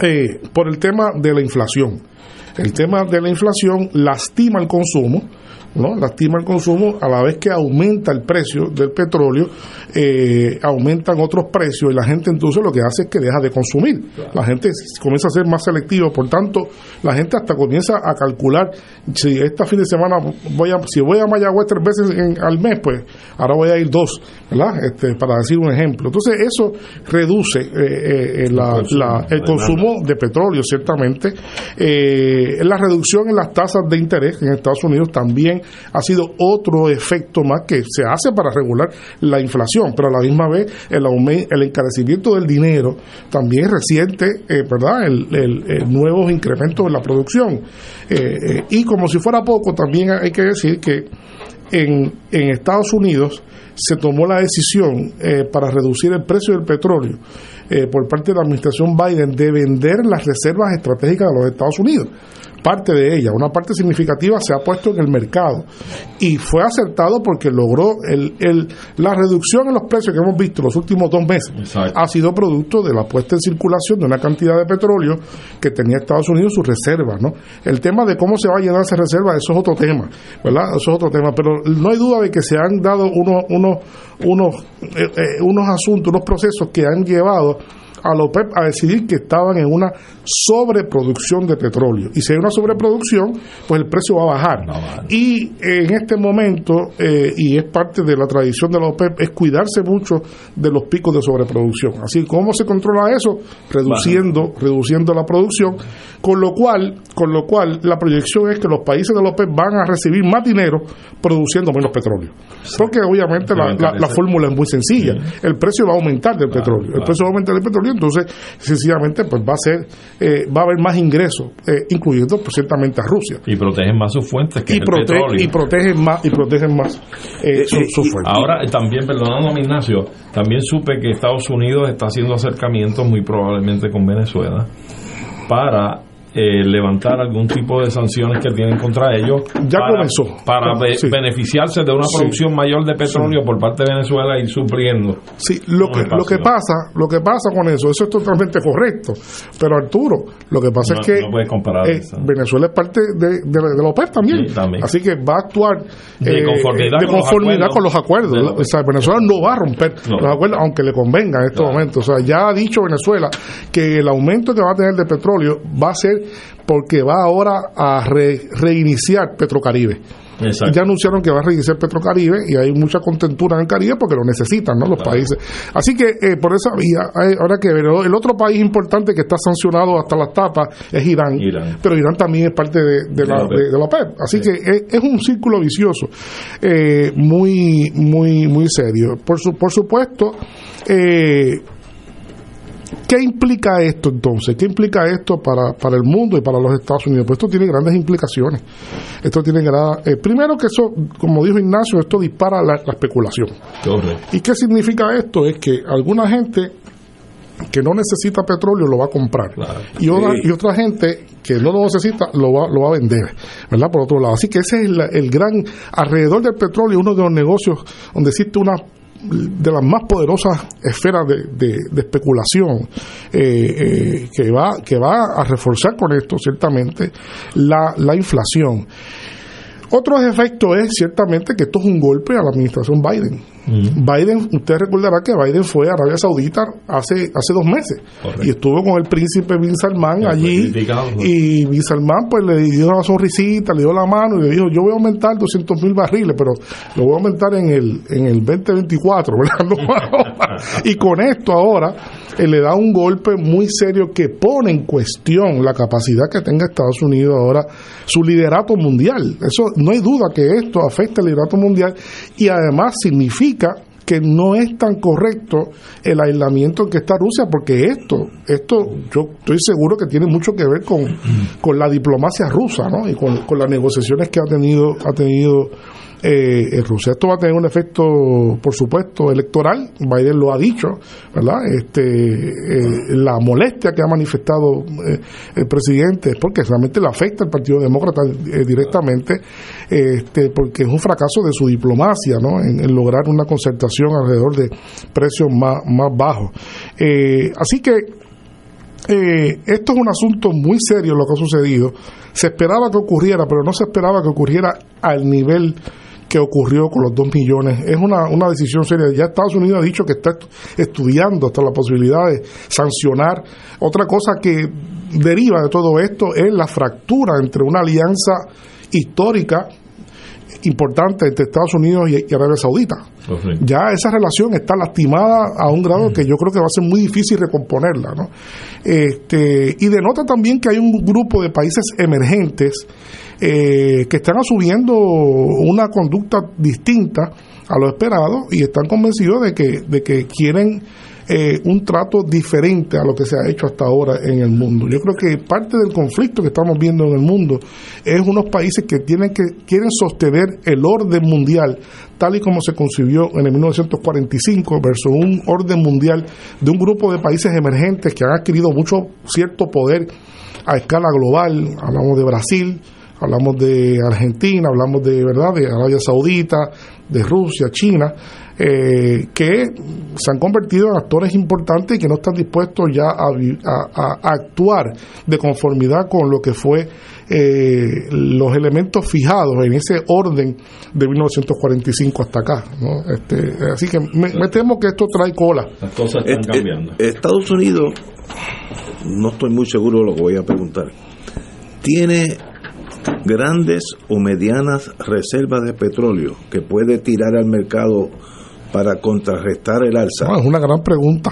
eh, por el tema de la inflación. El tema de la inflación lastima el consumo, ¿no? lastima el consumo a la vez que aumenta el precio del petróleo, eh, aumentan otros precios y la gente entonces lo que hace es que deja de consumir. La gente comienza a ser más selectiva, por tanto, la gente hasta comienza a calcular si este fin de semana voy a, si voy a Mayagüez tres veces al mes, pues ahora voy a ir dos, ¿verdad? Este, para decir un ejemplo. Entonces, eso reduce eh, eh, el consumo de petróleo, ciertamente. la reducción en las tasas de interés en Estados Unidos también ha sido otro efecto más que se hace para regular la inflación, pero a la misma vez el, el encarecimiento del dinero también reciente, eh, ¿verdad? El, nuevos incrementos en la producción. Eh, eh, y como si fuera poco, también hay que decir que en Estados Unidos se tomó la decisión para reducir el precio del petróleo por parte de la administración Biden de vender las reservas estratégicas de los Estados Unidos parte de ella, una parte significativa se ha puesto en el mercado y fue acertado porque logró el, el, la reducción en los precios que hemos visto los últimos dos meses. Ha sido producto de la puesta en circulación de una cantidad de petróleo que tenía Estados Unidos sus reservas. ¿no? El tema de cómo se va a llenar esa reserva, eso es otro tema, ¿verdad? Eso es otro tema, pero no hay duda de que se han dado unos, unos, unos, eh, eh, unos asuntos, unos procesos que han llevado a la OPEP a decidir que estaban en una sobreproducción de petróleo. Y si hay una sobreproducción, pues el precio va a bajar. Y en este momento, eh, y es parte de la tradición de la OPEP, es cuidarse mucho de los picos de sobreproducción. Así, ¿cómo se controla eso? Reduciendo, reduciendo la producción, con lo cual, con lo cual la proyección es que los países de la OPEP van a recibir más dinero produciendo menos petróleo. Porque obviamente la, fórmula es muy sencilla. El precio va a aumentar del petróleo. El precio va a aumentar del petróleo entonces sencillamente pues va a ser eh, va a haber más ingresos eh, incluyendo pues, ciertamente a Rusia y protegen más sus fuentes que y, el petróleo. y protegen más y protegen más eh, sus fuentes ahora también perdonando Ignacio también supe que Estados Unidos está haciendo acercamientos muy probablemente con Venezuela para eh, levantar algún tipo de sanciones que tienen contra ellos ya para, comenzó. para beneficiarse de una producción mayor de petróleo por parte de Venezuela y supliendo sí lo que lo que pasa lo que pasa con eso eso es totalmente correcto. Pero Arturo lo que pasa es que eh, Venezuela es parte de, de, la OPEP también. así que va a actuar de eh, conformidad, con, los acuerdos, o sea, Venezuela no va a romper los acuerdos aunque le convenga en estos momentos o sea ya ha dicho Venezuela que el aumento que va a tener de petróleo va a ser porque va ahora a reiniciar Petrocaribe. Ya anunciaron que va a reiniciar Petrocaribe y hay mucha contentura en el Caribe porque lo necesitan ¿no? los países. Así que eh, por esa vía, ahora que ver, el otro país importante que está sancionado hasta las tapas es Irán, pero Irán también es parte de, la, de, OPEP. Así que es, un círculo vicioso eh, muy, muy, muy serio. Por, su, por supuesto, eh, ¿Qué implica esto entonces? ¿Qué implica esto para, para el mundo y para los Estados Unidos? Pues esto tiene grandes implicaciones. Esto tiene eh, primero que eso, como dijo Ignacio, esto dispara la, especulación. ¿Y qué significa esto? Es que alguna gente que no necesita petróleo lo va a comprar y, otra, y otra gente que no lo necesita lo va, lo va a vender, ¿verdad? Por otro lado. Así que ese es el, el gran, alrededor del petróleo, uno de los negocios donde existe una de las más poderosas esferas de, especulación eh, eh, que, va, que va a reforzar con esto ciertamente la, la inflación. Otro efecto es ciertamente que esto es un golpe a la administración Biden. Mm. Biden, usted recordará que Biden fue a Arabia Saudita hace hace dos meses Correcto. y estuvo con el príncipe Bin Salman allí y Bin Salman pues le dio una sonrisita, le dio la mano y le dijo yo voy a aumentar 200 mil barriles, pero lo voy a aumentar en el en el 2024, ¿verdad? No, y con esto ahora eh, le da un golpe muy serio que pone en cuestión la capacidad que tenga Estados Unidos ahora, su liderato mundial. Eso no hay duda que esto afecta al liderato mundial y además significa que no es tan correcto el aislamiento en que está Rusia, porque esto, esto yo estoy seguro que tiene mucho que ver con, con la diplomacia rusa, ¿no? Y con, con las negociaciones que ha tenido, ha tenido eh, en Rusia. Esto va a tener un efecto, por supuesto, electoral. Biden lo ha dicho, ¿verdad? Este, eh, la molestia que ha manifestado eh, el presidente es porque realmente le afecta al Partido Demócrata eh, directamente, este, porque es un fracaso de su diplomacia, ¿no? En, lograr una concertación alrededor de precios más, más bajos. Así que esto es un asunto muy serio lo que ha sucedido. Se esperaba que ocurriera, pero no se esperaba que ocurriera al nivel que ocurrió con los dos millones. Es una, una decisión seria. Ya Estados Unidos ha dicho que está estu- estudiando hasta la posibilidad de sancionar. Otra cosa que deriva de todo esto es la fractura entre una alianza histórica importante entre Estados Unidos y, y Arabia Saudita. Ya esa relación está lastimada a un grado que yo creo que va a ser muy difícil recomponerla. ¿no? Este, y denota también que hay un grupo de países emergentes eh, que están asumiendo una conducta distinta a lo esperado y están convencidos de que, de que quieren eh, un trato diferente a lo que se ha hecho hasta ahora en el mundo. Yo creo que parte del conflicto que estamos viendo en el mundo es unos países que tienen que quieren sostener el orden mundial tal y como se concibió en el 1945 versus un orden mundial de un grupo de países emergentes que han adquirido mucho cierto poder a escala global. Hablamos de Brasil, hablamos de Argentina, hablamos de verdad de Arabia Saudita, de Rusia, China, eh, que se han convertido en actores importantes y que no están dispuestos ya a, actuar de conformidad con lo que fue eh, los elementos fijados en ese orden de 1945 hasta acá. ¿no? Este, así que me, me temo que esto trae cola. Las cosas Eh, eh, Estados Unidos, no estoy muy seguro de lo que voy a preguntar, tiene grandes o medianas reservas de petróleo que puede tirar al mercado para contrarrestar el alza. No, es una gran pregunta.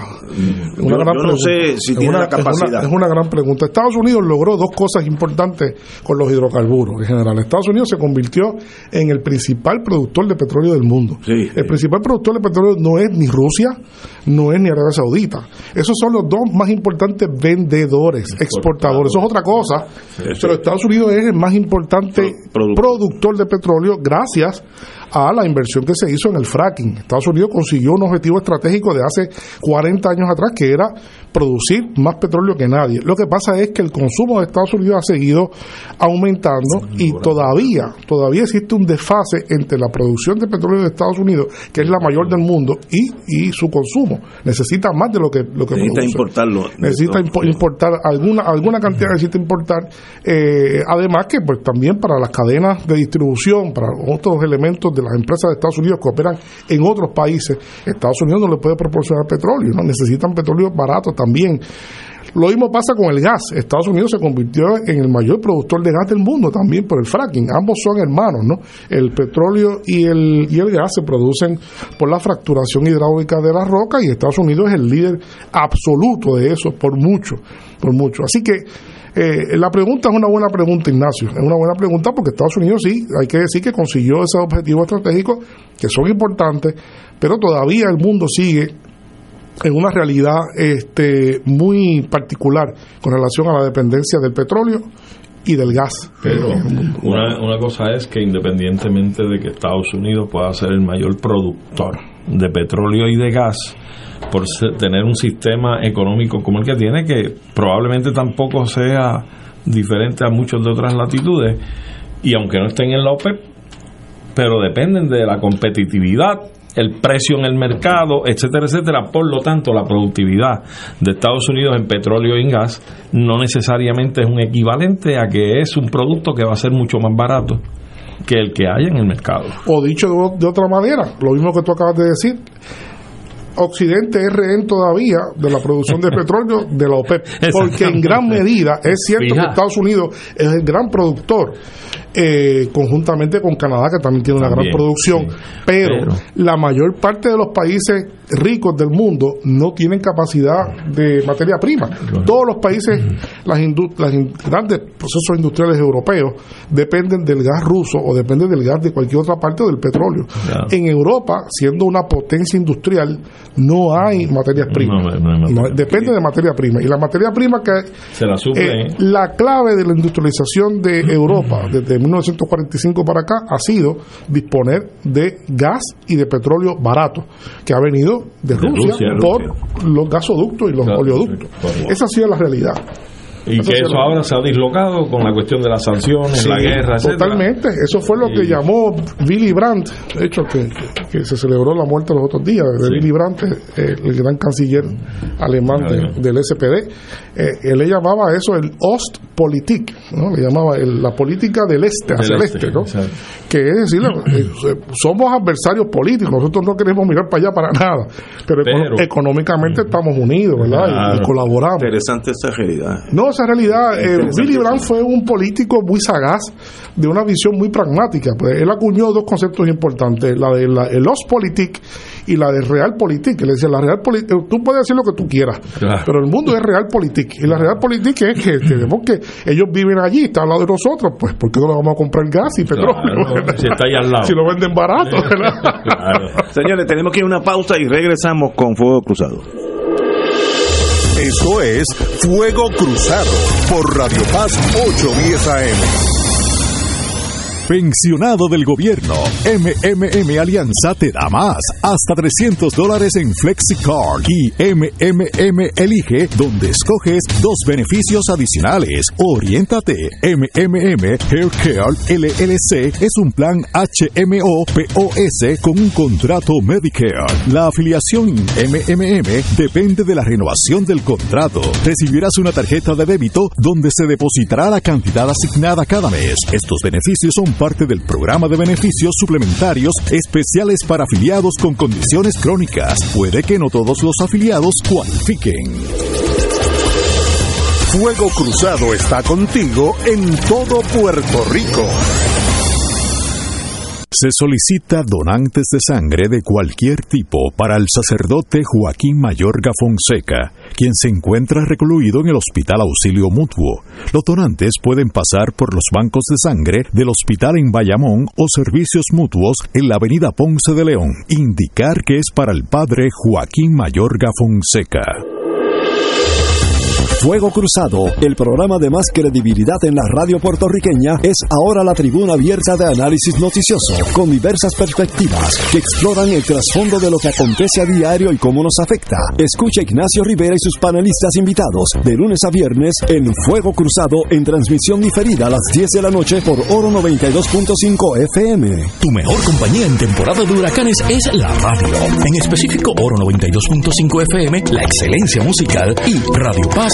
Yo- yo no sé si Es tiene una- la es una- capacidad. Es una, gran pregunta. Estados Unidos logró dos cosas importantes con los hidrocarburos en general. Estados Unidos se convirtió en el principal productor de petróleo del mundo. el principal productor de petróleo no es ni Rusia, no es ni Arabia Saudita. Esos son los dos más importantes vendedores, exportadores. Eso es otra cosa. Pero Estados Unidos es el más importante productor de petróleo gracias a la inversión que se hizo en el fracking. Estados Unidos consiguió un objetivo estratégico de hace 40 años atrás que era producir más petróleo que nadie. Lo que pasa es que el consumo de Estados Unidos ha seguido aumentando y todavía, todavía existe un desfase entre la producción de petróleo de Estados Unidos, que es la mayor del mundo, y, y su consumo. Necesita más de lo que, lo que Necesita produce. importarlo. Necesita impo- importar alguna alguna cantidad necesita importar eh, además que pues también para las cadenas de distribución para otros elementos de las empresas de Estados Unidos que operan en otros países Estados Unidos no le puede proporcionar petróleo no necesitan petróleo barato también lo mismo pasa con el gas. Estados Unidos se convirtió en el mayor productor de gas del mundo también por el fracking. Ambos son hermanos, ¿no? El petróleo y el, y el gas se producen por la fracturación hidráulica de la roca y Estados Unidos es el líder absoluto de eso, por mucho, por mucho. Así que eh, la pregunta es una buena pregunta, Ignacio. Es una buena pregunta porque Estados Unidos sí, hay que decir que consiguió esos objetivos estratégicos que son importantes, pero todavía el mundo sigue en una realidad este, muy particular con relación a la dependencia del petróleo y del gas. Pero una, una cosa es que independientemente de que Estados Unidos pueda ser el mayor productor de petróleo y de gas, por tener un sistema económico como el que tiene, que probablemente tampoco sea diferente a muchos de otras latitudes, y aunque no estén en la OPEP, pero dependen de la competitividad, el precio en el mercado, etcétera, etcétera. Por lo tanto, la productividad de Estados Unidos en petróleo y en gas no necesariamente es un equivalente a que es un producto que va a ser mucho más barato que el que hay en el mercado. O dicho de, de otra manera, lo mismo que tú acabas de decir, Occidente es rehén todavía de la producción de petróleo de la OPEP, porque en gran medida es cierto que Estados Unidos es el gran productor, eh, conjuntamente con Canadá, que también tiene una gran producción, pero, la mayor parte de los países ricos del mundo no tienen capacidad de materia prima. Todos los países, las, indu- las in- grandes procesos industriales europeos, dependen del gas ruso o dependen del gas de cualquier otra parte o del petróleo. En Europa, siendo una potencia industrial, no hay materias primas. No, no hay materia No, depende de materia prima. Y la materia prima que Se la suple. eh, la clave de la industrialización de Europa desde 1945 para acá ha sido disponer de gas y de petróleo barato, que ha venido de, De Rusia, Rusia, por los gasoductos y los oleoductos. Esa ha sido la realidad. Y que eso ahora se ha dislocado con la cuestión de las sanciones, Sí, la guerra, etcétera. Totalmente. Eso fue lo que Y- llamó Billy Brandt, de hecho, que, que- se celebró la muerte los otros días de Billy Brandt, eh, el gran canciller alemán de- del SPD. Eh, él le llamaba eso el Ostpolitik, ¿no? le llamaba el- la política del este, hacia Del el este, este, ¿no? exacto. Que es decir, eh, somos adversarios políticos, nosotros no queremos mirar para allá para nada, pero, económicamente estamos unidos, ¿verdad? Y- colaboramos. Interesante esa realidad. No, esa realidad, eh. Willy Brandt fue un político muy sagaz, de una visión muy pragmática. Pues él acuñó dos conceptos importantes, la de la, el Ostpolitik y la de Realpolitik. Él decía, la Realpolitik, tú puedes decir lo que tú quieras, Claro. pero el mundo es Realpolitik. Y la Realpolitik es que tenemos que, ellos viven allí, están al lado de nosotros, pues ¿por qué no le vamos a comprar gas y petróleo? Claro, si está ahí al lado. Si lo venden barato, ¿verdad? Señores, tenemos que ir a una pausa y regresamos con Fuego Cruzado. Esto es Fuego Cruzado por Radio Paz 810 AM. Pensionado del gobierno, MMM Alianza te da más, hasta 300 dólares en FlexiCard y MMM Elige, donde escoges dos beneficios adicionales. Oriéntate, MMM Haircare LLC es un plan HMO POS con un contrato Medicare. La afiliación MMM depende de la renovación del contrato. Recibirás una tarjeta de débito donde se depositará la cantidad asignada cada mes. Estos beneficios son parte del programa de beneficios suplementarios especiales para afiliados con condiciones crónicas. Puede que no todos los afiliados cualifiquen. Fuego Cruzado está contigo en todo Puerto Rico. Se solicita donantes de sangre de cualquier tipo para el sacerdote Joaquín Mayorga Fonseca, quien se encuentra recluido en el Hospital Auxilio Mutuo. Los donantes pueden pasar por los bancos de sangre del hospital en Bayamón o servicios mutuos en la avenida Ponce de León. Indicar que es para el padre Joaquín Mayorga Fonseca. Fuego Cruzado, el programa de más credibilidad en la radio puertorriqueña, es ahora la tribuna abierta de análisis noticioso, con diversas perspectivas que exploran el trasfondo de lo que acontece a diario y cómo nos afecta. Escucha Ignacio Rivera y sus panelistas invitados de lunes a viernes en Fuego Cruzado en transmisión diferida a las 10 de la noche por Oro 92.5 FM. Tu mejor compañía en temporada de huracanes es la radio. En específico, Oro 92.5 FM, la excelencia musical y Radio Paz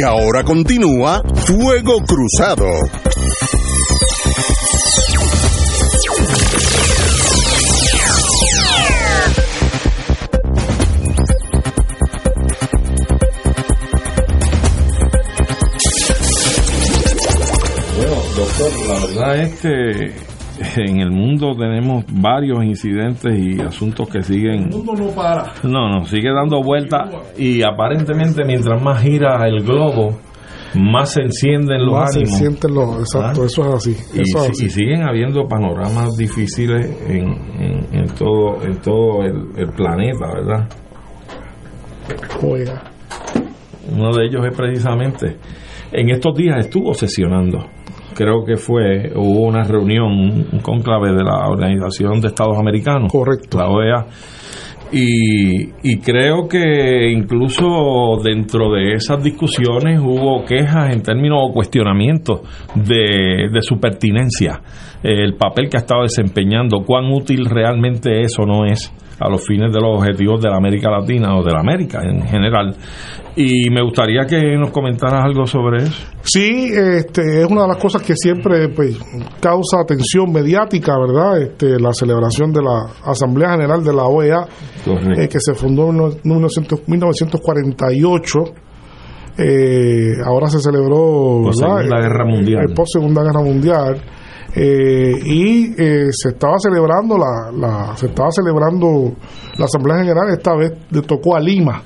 Y ahora continúa Fuego Cruzado. Bueno, doctor, la verdad es que en el mundo tenemos varios incidentes y asuntos que siguen. El mundo no para. No, no, sigue dando vueltas y aparentemente mientras más gira el globo, más se encienden los Más se sienten los, exacto, ¿Ah? eso es así. y, Eso es así. y siguen habiendo panoramas difíciles en, en- en todo en todo el, el planeta, ¿verdad? Oiga. Uno de ellos es precisamente, en estos días estuvo sesionando, creo que fue, hubo una reunión, un conclave de la Organización de Estados Americanos, correcto, la OEA, y, y creo que incluso dentro de esas discusiones hubo quejas en términos o cuestionamientos de, de su pertinencia, el papel que ha estado desempeñando, cuán útil realmente es o no es a los fines de los objetivos de la América Latina o de la América en general. Y me gustaría que nos comentaras algo sobre eso. Sí, este, es una de las cosas que siempre pues, causa atención mediática, ¿verdad? Este, la celebración de la Asamblea General de la OEA, eh, que se fundó en no- 1900 1948. Eh, ahora se celebró. El post Segunda Guerra Mundial. Eh, y eh, se estaba celebrando la, la se estaba celebrando la Asamblea General esta vez le tocó a Lima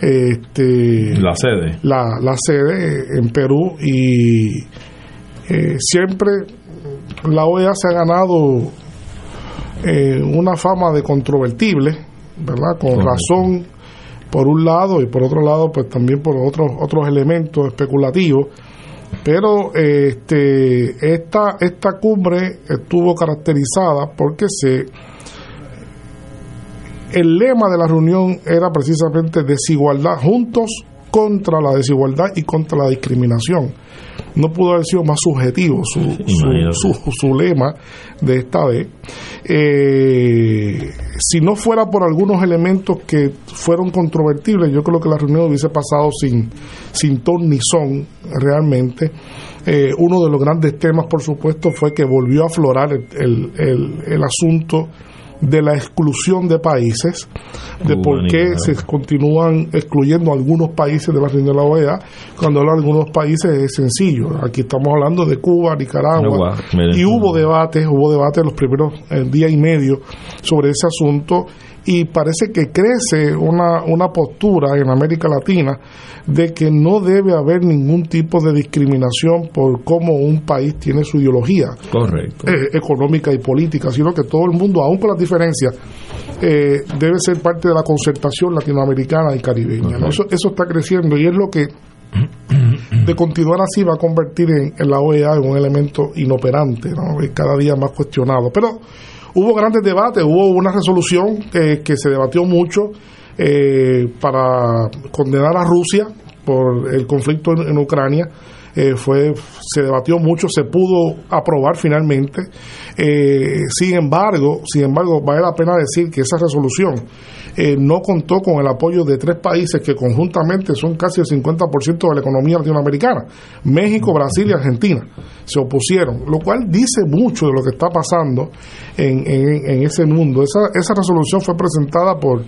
este La sede. la, la sede en Perú y eh, siempre la OEA se ha ganado eh, una fama de controvertible, ¿verdad? Con razón por un lado y por otro lado pues también por otros otros elementos especulativos. Pero este esta esta cumbre estuvo caracterizada porque se el lema de la reunión era precisamente desigualdad juntos contra la desigualdad y contra la discriminación. No pudo haber sido más subjetivo su, su, su, su lema de esta vez. Eh, si no fuera por algunos elementos que fueron controvertibles, yo creo que la reunión hubiese pasado sin, sin ton ni son realmente. Eh, uno de los grandes temas, por supuesto, fue que volvió a aflorar el, el, el- el asunto de la exclusión de países, de Uh, por qué Nicaragua. se continúan excluyendo algunos países de la reunión de la OEA. Cuando hablo de algunos países es sencillo. Aquí estamos hablando de Cuba, Nicaragua. Y hubo debates, hubo debates los primeros eh, día y medio sobre ese asunto y parece que crece una, una postura en América Latina de que no debe haber ningún tipo de discriminación por cómo un país tiene su ideología Correcto. eh, económica y política, sino que todo el mundo, aún con las diferencias, eh, debe ser parte de la concertación latinoamericana y caribeña. ¿no? Eso, eso está creciendo y es lo que de continuar así va a convertir en, en la OEA en un elemento inoperante, ¿no? Cada día más cuestionado. Pero hubo grandes debates, hubo una resolución que, se debatió mucho eh, para condenar a Rusia por el conflicto en Ucrania. Eh, fue se debatió mucho se pudo aprobar finalmente. Eh, sin embargo sin embargo vale la pena decir que esa resolución eh, no contó con el apoyo de tres países que conjuntamente son casi el 50% de la economía latinoamericana México Brasil y Argentina se opusieron lo cual dice mucho de lo que está pasando en, en- en ese mundo. Esa, esa resolución fue presentada por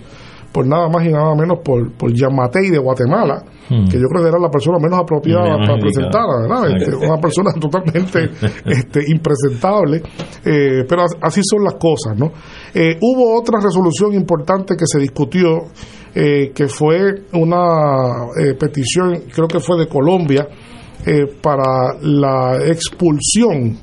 por nada más y nada menos por, por Yamatei de Guatemala, Hmm. que yo creo que era la persona menos apropiada para presentarla, ¿verdad? Este, una persona totalmente este, impresentable, eh, pero as- así son las cosas, ¿no? Eh, hubo otra resolución importante que se discutió, eh, que fue una eh, petición, creo que fue de Colombia, eh, para la expulsión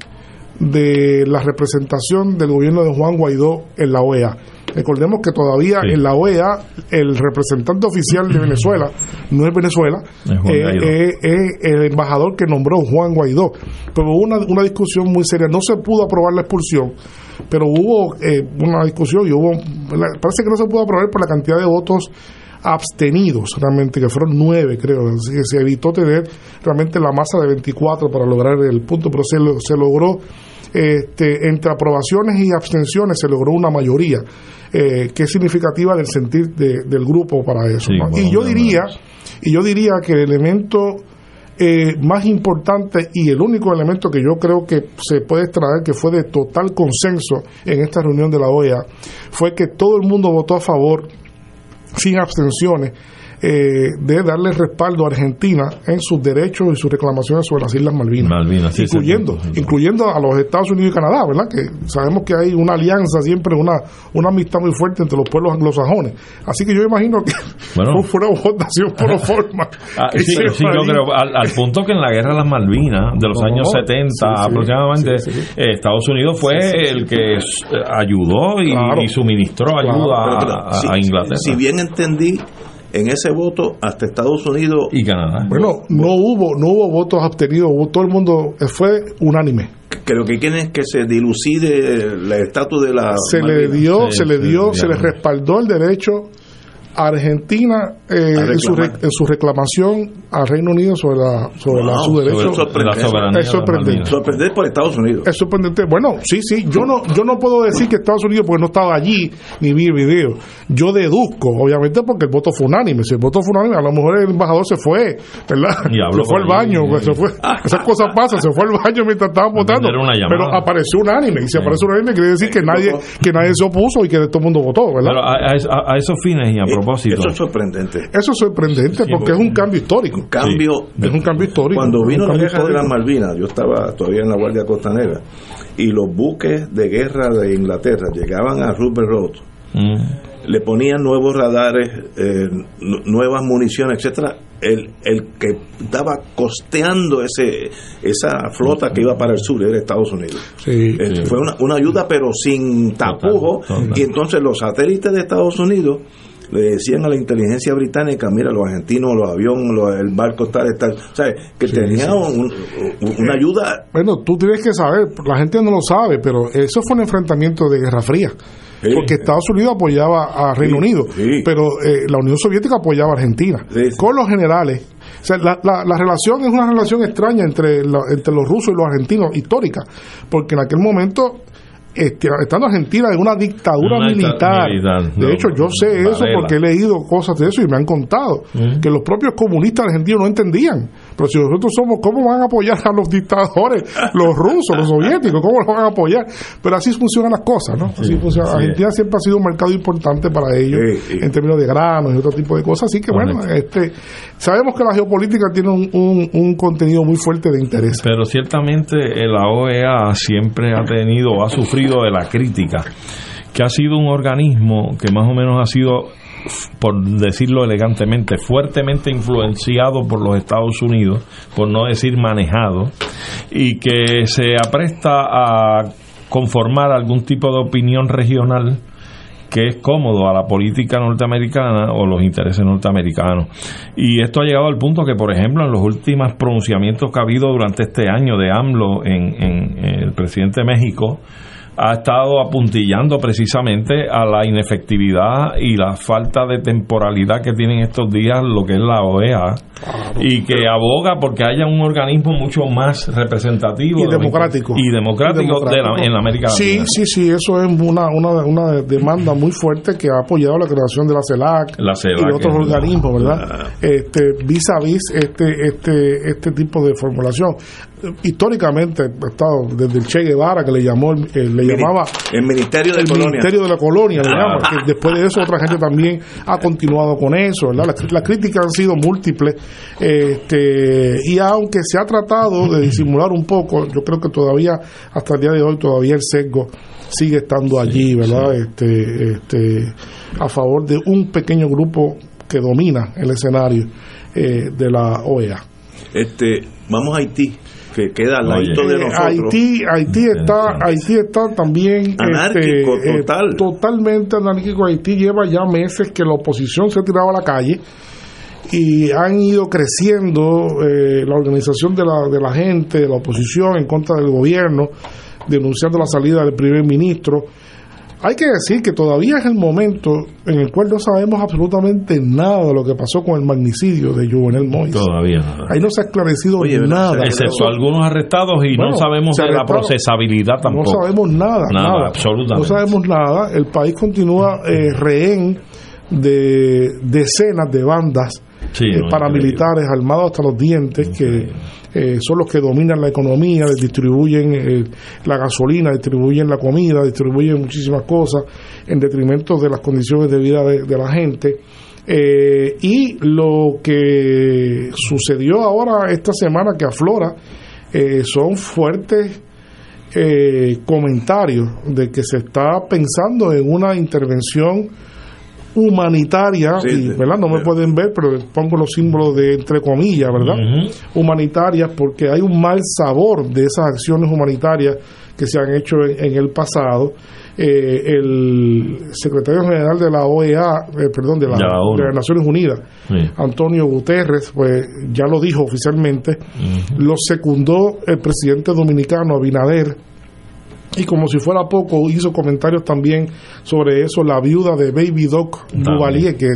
de la representación del gobierno de Juan Guaidó en la OEA. Recordemos que todavía en la OEA el representante oficial de Venezuela no es Venezuela, Es eh, eh, es el embajador que nombró Juan Guaidó. Pero hubo una, una discusión muy seria, no se pudo aprobar la expulsión, pero hubo eh, una discusión y hubo, parece que no se pudo aprobar por la cantidad de votos abstenidos realmente, que fueron nueve creo, así que se evitó tener realmente la masa de 24 para lograr el punto, pero se, lo- se logró este, entre aprobaciones y abstenciones se logró una mayoría eh, que es significativa del sentir de- del grupo para eso. Sí, ¿no? bueno, y yo diría y yo diría que el elemento eh, más importante y el único elemento que yo creo que se puede extraer que fue de total consenso en esta reunión de la OEA fue que todo el mundo votó a favor sin abstenciones eh, de darle respaldo a Argentina en sus derechos y sus reclamaciones sobre las Islas Malvinas, Malvinas, sí, incluyendo, sí, sí. incluyendo a los Estados Unidos y Canadá, ¿verdad? Que sabemos que hay una alianza siempre, una, una amistad muy fuerte entre los pueblos anglosajones. Así que yo imagino que Bueno. fue una votación por forma. Ah, sí, yo creo, al, al punto que en la guerra de las Malvinas, de los No, años sí, 70 sí, aproximadamente, eh, Estados Unidos fue el que eh, ayudó y, Claro. y suministró ayuda Pero, a, pero, a- si- a Inglaterra Si bien entendí, en ese voto hasta Estados Unidos y Canadá. Bueno, no hubo, no hubo votos abstenidos, hubo- todo el mundo eh, fue unánime. creo que quieren que se dilucide el estatus de la se le dio, Sí, se le dio, sí, se le respaldó el derecho a Argentina eh, A en, su en su reclamación al Reino Unido sobre la sobre la- Wow, su derecho sobre- sorprendente. la es sorprendente. sorprender por Estados Unidos es sorprendente. Bueno, sí, sí, yo no yo no puedo decir que Estados Unidos porque no estaba allí ni vi el video. Yo deduzco, obviamente porque el voto fue unánime. Si el voto fue unánime, a lo mejor el embajador se fue, ¿verdad? Y habló se fue al baño, pues, se fue. Esas cosas pasan, se fue al baño mientras estaban votando. Pero apareció unánime y si aparece unánime quiere decir que nadie que nadie se opuso y que todo el mundo votó, ¿verdad? Pero a, a- a esos fines y a Eh, propósito, eso es sorprendente Eso es sorprendente porque es un cambio histórico. Cambio Es un cambio histórico. Cuando vino la guerra de las histórico. Malvinas, yo estaba todavía en la Guardia Costanera, y los buques de guerra de Inglaterra llegaban a Rupert Road, mm, le ponían nuevos radares, eh, nu- nuevas municiones, etcétera. El, el que estaba costeando ese esa flota que iba para el sur era Estados Unidos. Sí. Eh, Fue una, una ayuda, pero sin tapujo. total. Y entonces los satélites de Estados Unidos le decían a la inteligencia británica, mira, los argentinos, los aviones, los- el barco tal, tal. O sea, que tenía un- un- una ayuda. Bueno, tú tienes que saber, la gente no lo sabe, pero eso fue un enfrentamiento de Guerra Fría. Sí. Porque Estados Unidos apoyaba a Reino Unido, pero eh, la Unión Soviética apoyaba a Argentina. Con los generales. O sea, la, la- la relación es una relación extraña entre, la- entre los rusos y los argentinos, histórica. Porque en aquel momento, este, estando Argentina en una dictadura Una militar, militar, de no, hecho yo sé eso porque he leído cosas de eso y me han contado Mm. que los propios comunistas argentinos no entendían. Pero si nosotros somos, ¿cómo van a apoyar a los dictadores, los rusos, los soviéticos? ¿Cómo los van a apoyar? Pero así funcionan las cosas, ¿no? Así funciona. sí. Argentina siempre ha sido un mercado importante para ellos Sí, sí. en términos de granos y otro tipo de cosas. Así que bueno, este, sabemos que la geopolítica tiene un, un, un contenido muy fuerte de interés. pero ciertamente la OEA siempre ha tenido o ha sufrido de la crítica, que ha sido un organismo que más o menos ha sido, por decirlo elegantemente, fuertemente influenciado por los Estados Unidos, por no decir manejado, y que se apresta a conformar algún tipo de opinión regional que es cómodo a la política norteamericana o los intereses norteamericanos. Y esto ha llegado al punto que, por ejemplo, en los últimos pronunciamientos que ha habido durante este año de AMLO en, en- el presidente de México, ha estado apuntillando precisamente a la inefectividad y la falta de temporalidad que tienen estos días lo que es la OEA y que aboga porque haya un organismo mucho más representativo Y de democrático. y democrático, Y democrático. de la- en la América Sí, Latina. sí, sí, eso es una, una, una demanda muy fuerte que ha apoyado la creación de la CELAC, La CELAC, y otros verdad. organismos, ¿verdad? Este, vis a vis este, este, este tipo de formulación. Históricamente estado desde el Che Guevara que le llamó, eh, le Mini- llamaba el Ministerio de el Colonia. Ministerio de la Colonia, le Ah. llama, que después de eso otra gente también ha continuado con eso, ¿verdad? Las, las críticas han sido múltiples, este, y aunque se ha tratado de disimular un poco, yo creo que todavía, hasta el día de hoy, todavía el sesgo sigue estando allí, ¿verdad? Este, este, a favor de un pequeño grupo que domina el escenario eh, de la OEA. Este, vamos a Haití, que queda al Oye. ladito de Eh, nosotros. Haití, Haití está, Haití está también Anárquico, este, eh, total. totalmente anárquico. Haití lleva ya meses que la oposición se ha tirado a la calle y han ido creciendo eh, la organización de la, de la gente, de la oposición en contra del gobierno, denunciando la salida del primer ministro. Hay que decir que todavía es el momento en el cual no sabemos absolutamente nada de lo que pasó con el magnicidio de Juvenel Moïse. Todavía nada. Ahí no se ha esclarecido Oye, nada. Excepto algunos arrestados y Bueno, no sabemos de la procesabilidad tampoco. No sabemos nada. Nada, Nada, absolutamente. No sabemos nada. El país continúa eh, rehén de decenas de bandas Sí, eh, paramilitares armados hasta los dientes que eh, son los que dominan la economía, distribuyen eh, la gasolina, distribuyen la comida, distribuyen muchísimas cosas en detrimento de las condiciones de vida de, de la gente. Eh, y lo que sucedió ahora esta semana que aflora son fuertes eh, comentarios de que se está pensando en una intervención humanitaria, y, ¿verdad? No me pueden ver, pero pongo los símbolos de entre comillas, ¿verdad? Humanitarias, porque hay un mal sabor de esas acciones humanitarias que se han hecho en, en el pasado. Eh, el secretario general de la OEA, eh, perdón, de, la, de las Naciones Unidas, Sí. Antonio Guterres, pues ya lo dijo oficialmente, lo secundó el presidente dominicano Abinader. Y como si fuera poco, hizo comentarios también sobre eso, la viuda de Baby Doc Duvalier, que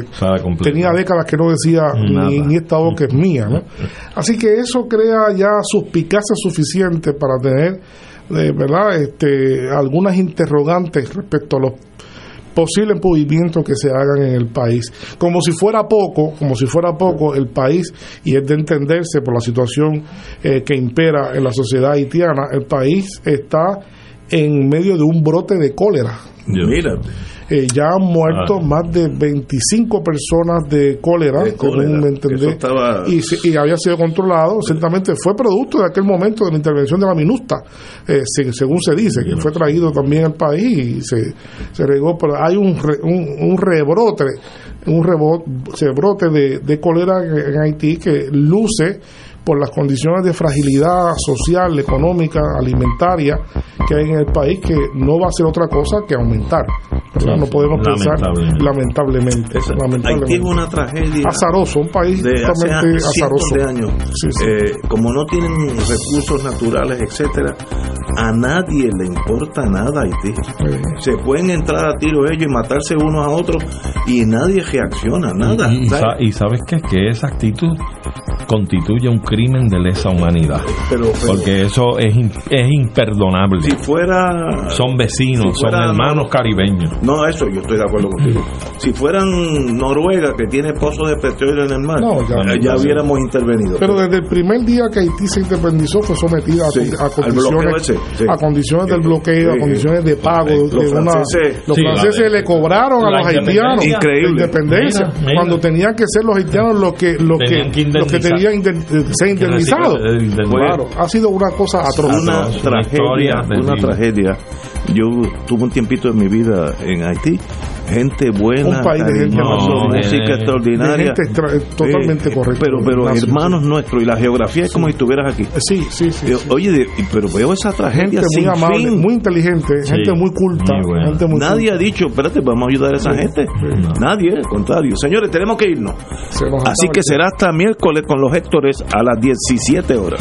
tenía décadas que no decía ni, ni esta boca es mía. ¿no? Así que eso crea ya suspicacia suficiente para tener, eh, ¿verdad?, este, algunas interrogantes respecto a los posibles movimientos que se hagan en el país. Como si fuera poco, como si fuera poco, el país, y es de entenderse por la situación eh, que impera en la sociedad haitiana, el país está en medio de un brote de cólera. Mira, Eh, ya han muerto Ah. más de 25 personas de cólera, De cólera, según me que entendí, eso estaba- y, se- y había sido controlado. Ciertamente fue producto de aquel momento de la intervención de la MINUSTA, eh, se- según se dice, que fue traído también al país y se, se regó. Pero hay un, re- un, un rebrote, un rebote, se brote de, de cólera en Haití que luce por las condiciones de fragilidad social, económica, alimentaria que hay en el país, que no va a ser otra cosa que aumentar. ¿verdad? No podemos pensar Lamentablemente. lamentablemente. Haití lamentablemente. es una tragedia. Azaroso, un país de totalmente azaroso. de años. Eh, como no tienen recursos naturales, etcétera, a nadie le importa nada Haití. Se pueden entrar a tiro ellos y matarse unos a otros y nadie reacciona, nada. Y, y ¿sabes? sa- y sabes qué? que esa actitud constituye un crimen de lesa humanidad. Pero- pero- porque eso es, es imperdonable. Si fuera. son vecinos, si fuera son hermanos caribeños. No, eso yo estoy de acuerdo contigo. Si fueran Noruega, que tiene pozos de petróleo en el mar, No, ya- ya, hubiéramos intervenido. Pero desde el primer día que Haití se independizó fue sometida a, Sí, a al condiciones, bloqueo ese, sí. a condiciones del bloqueo, a condiciones de pago. Los de una- franceses- los Sí, franceses la de- le cobraron a los haitianos la independencia, Mira, mira. cuando tenían que ser los haitianos los que los que, Tenían que los que tenían indemnizados. Que recibir- indemnizar. Claro, ha sido una cosa atroz. una tragedia, una tragedia. Yo tuve un tiempito en mi vida en Haití, gente buena, Un país de gente maravillosa. música de- extraordinaria, de gente extra- totalmente Eh, correcta. Pero, pero Ignacio, hermanos nuestros y la geografía es como si estuvieras aquí. Sí, sí, sí. Yo, sí. Oye, de- pero veo esa tragedia gente sin muy amable, fin. muy inteligente, Sí, gente muy culta, muy buena. gente muy Nadie culta. ha dicho, espérate, vamos a ayudar a esa gente. Nadie, al contrario. Señores, tenemos que irnos. Se Así que será hasta miércoles con los Héctores a las 17 horas.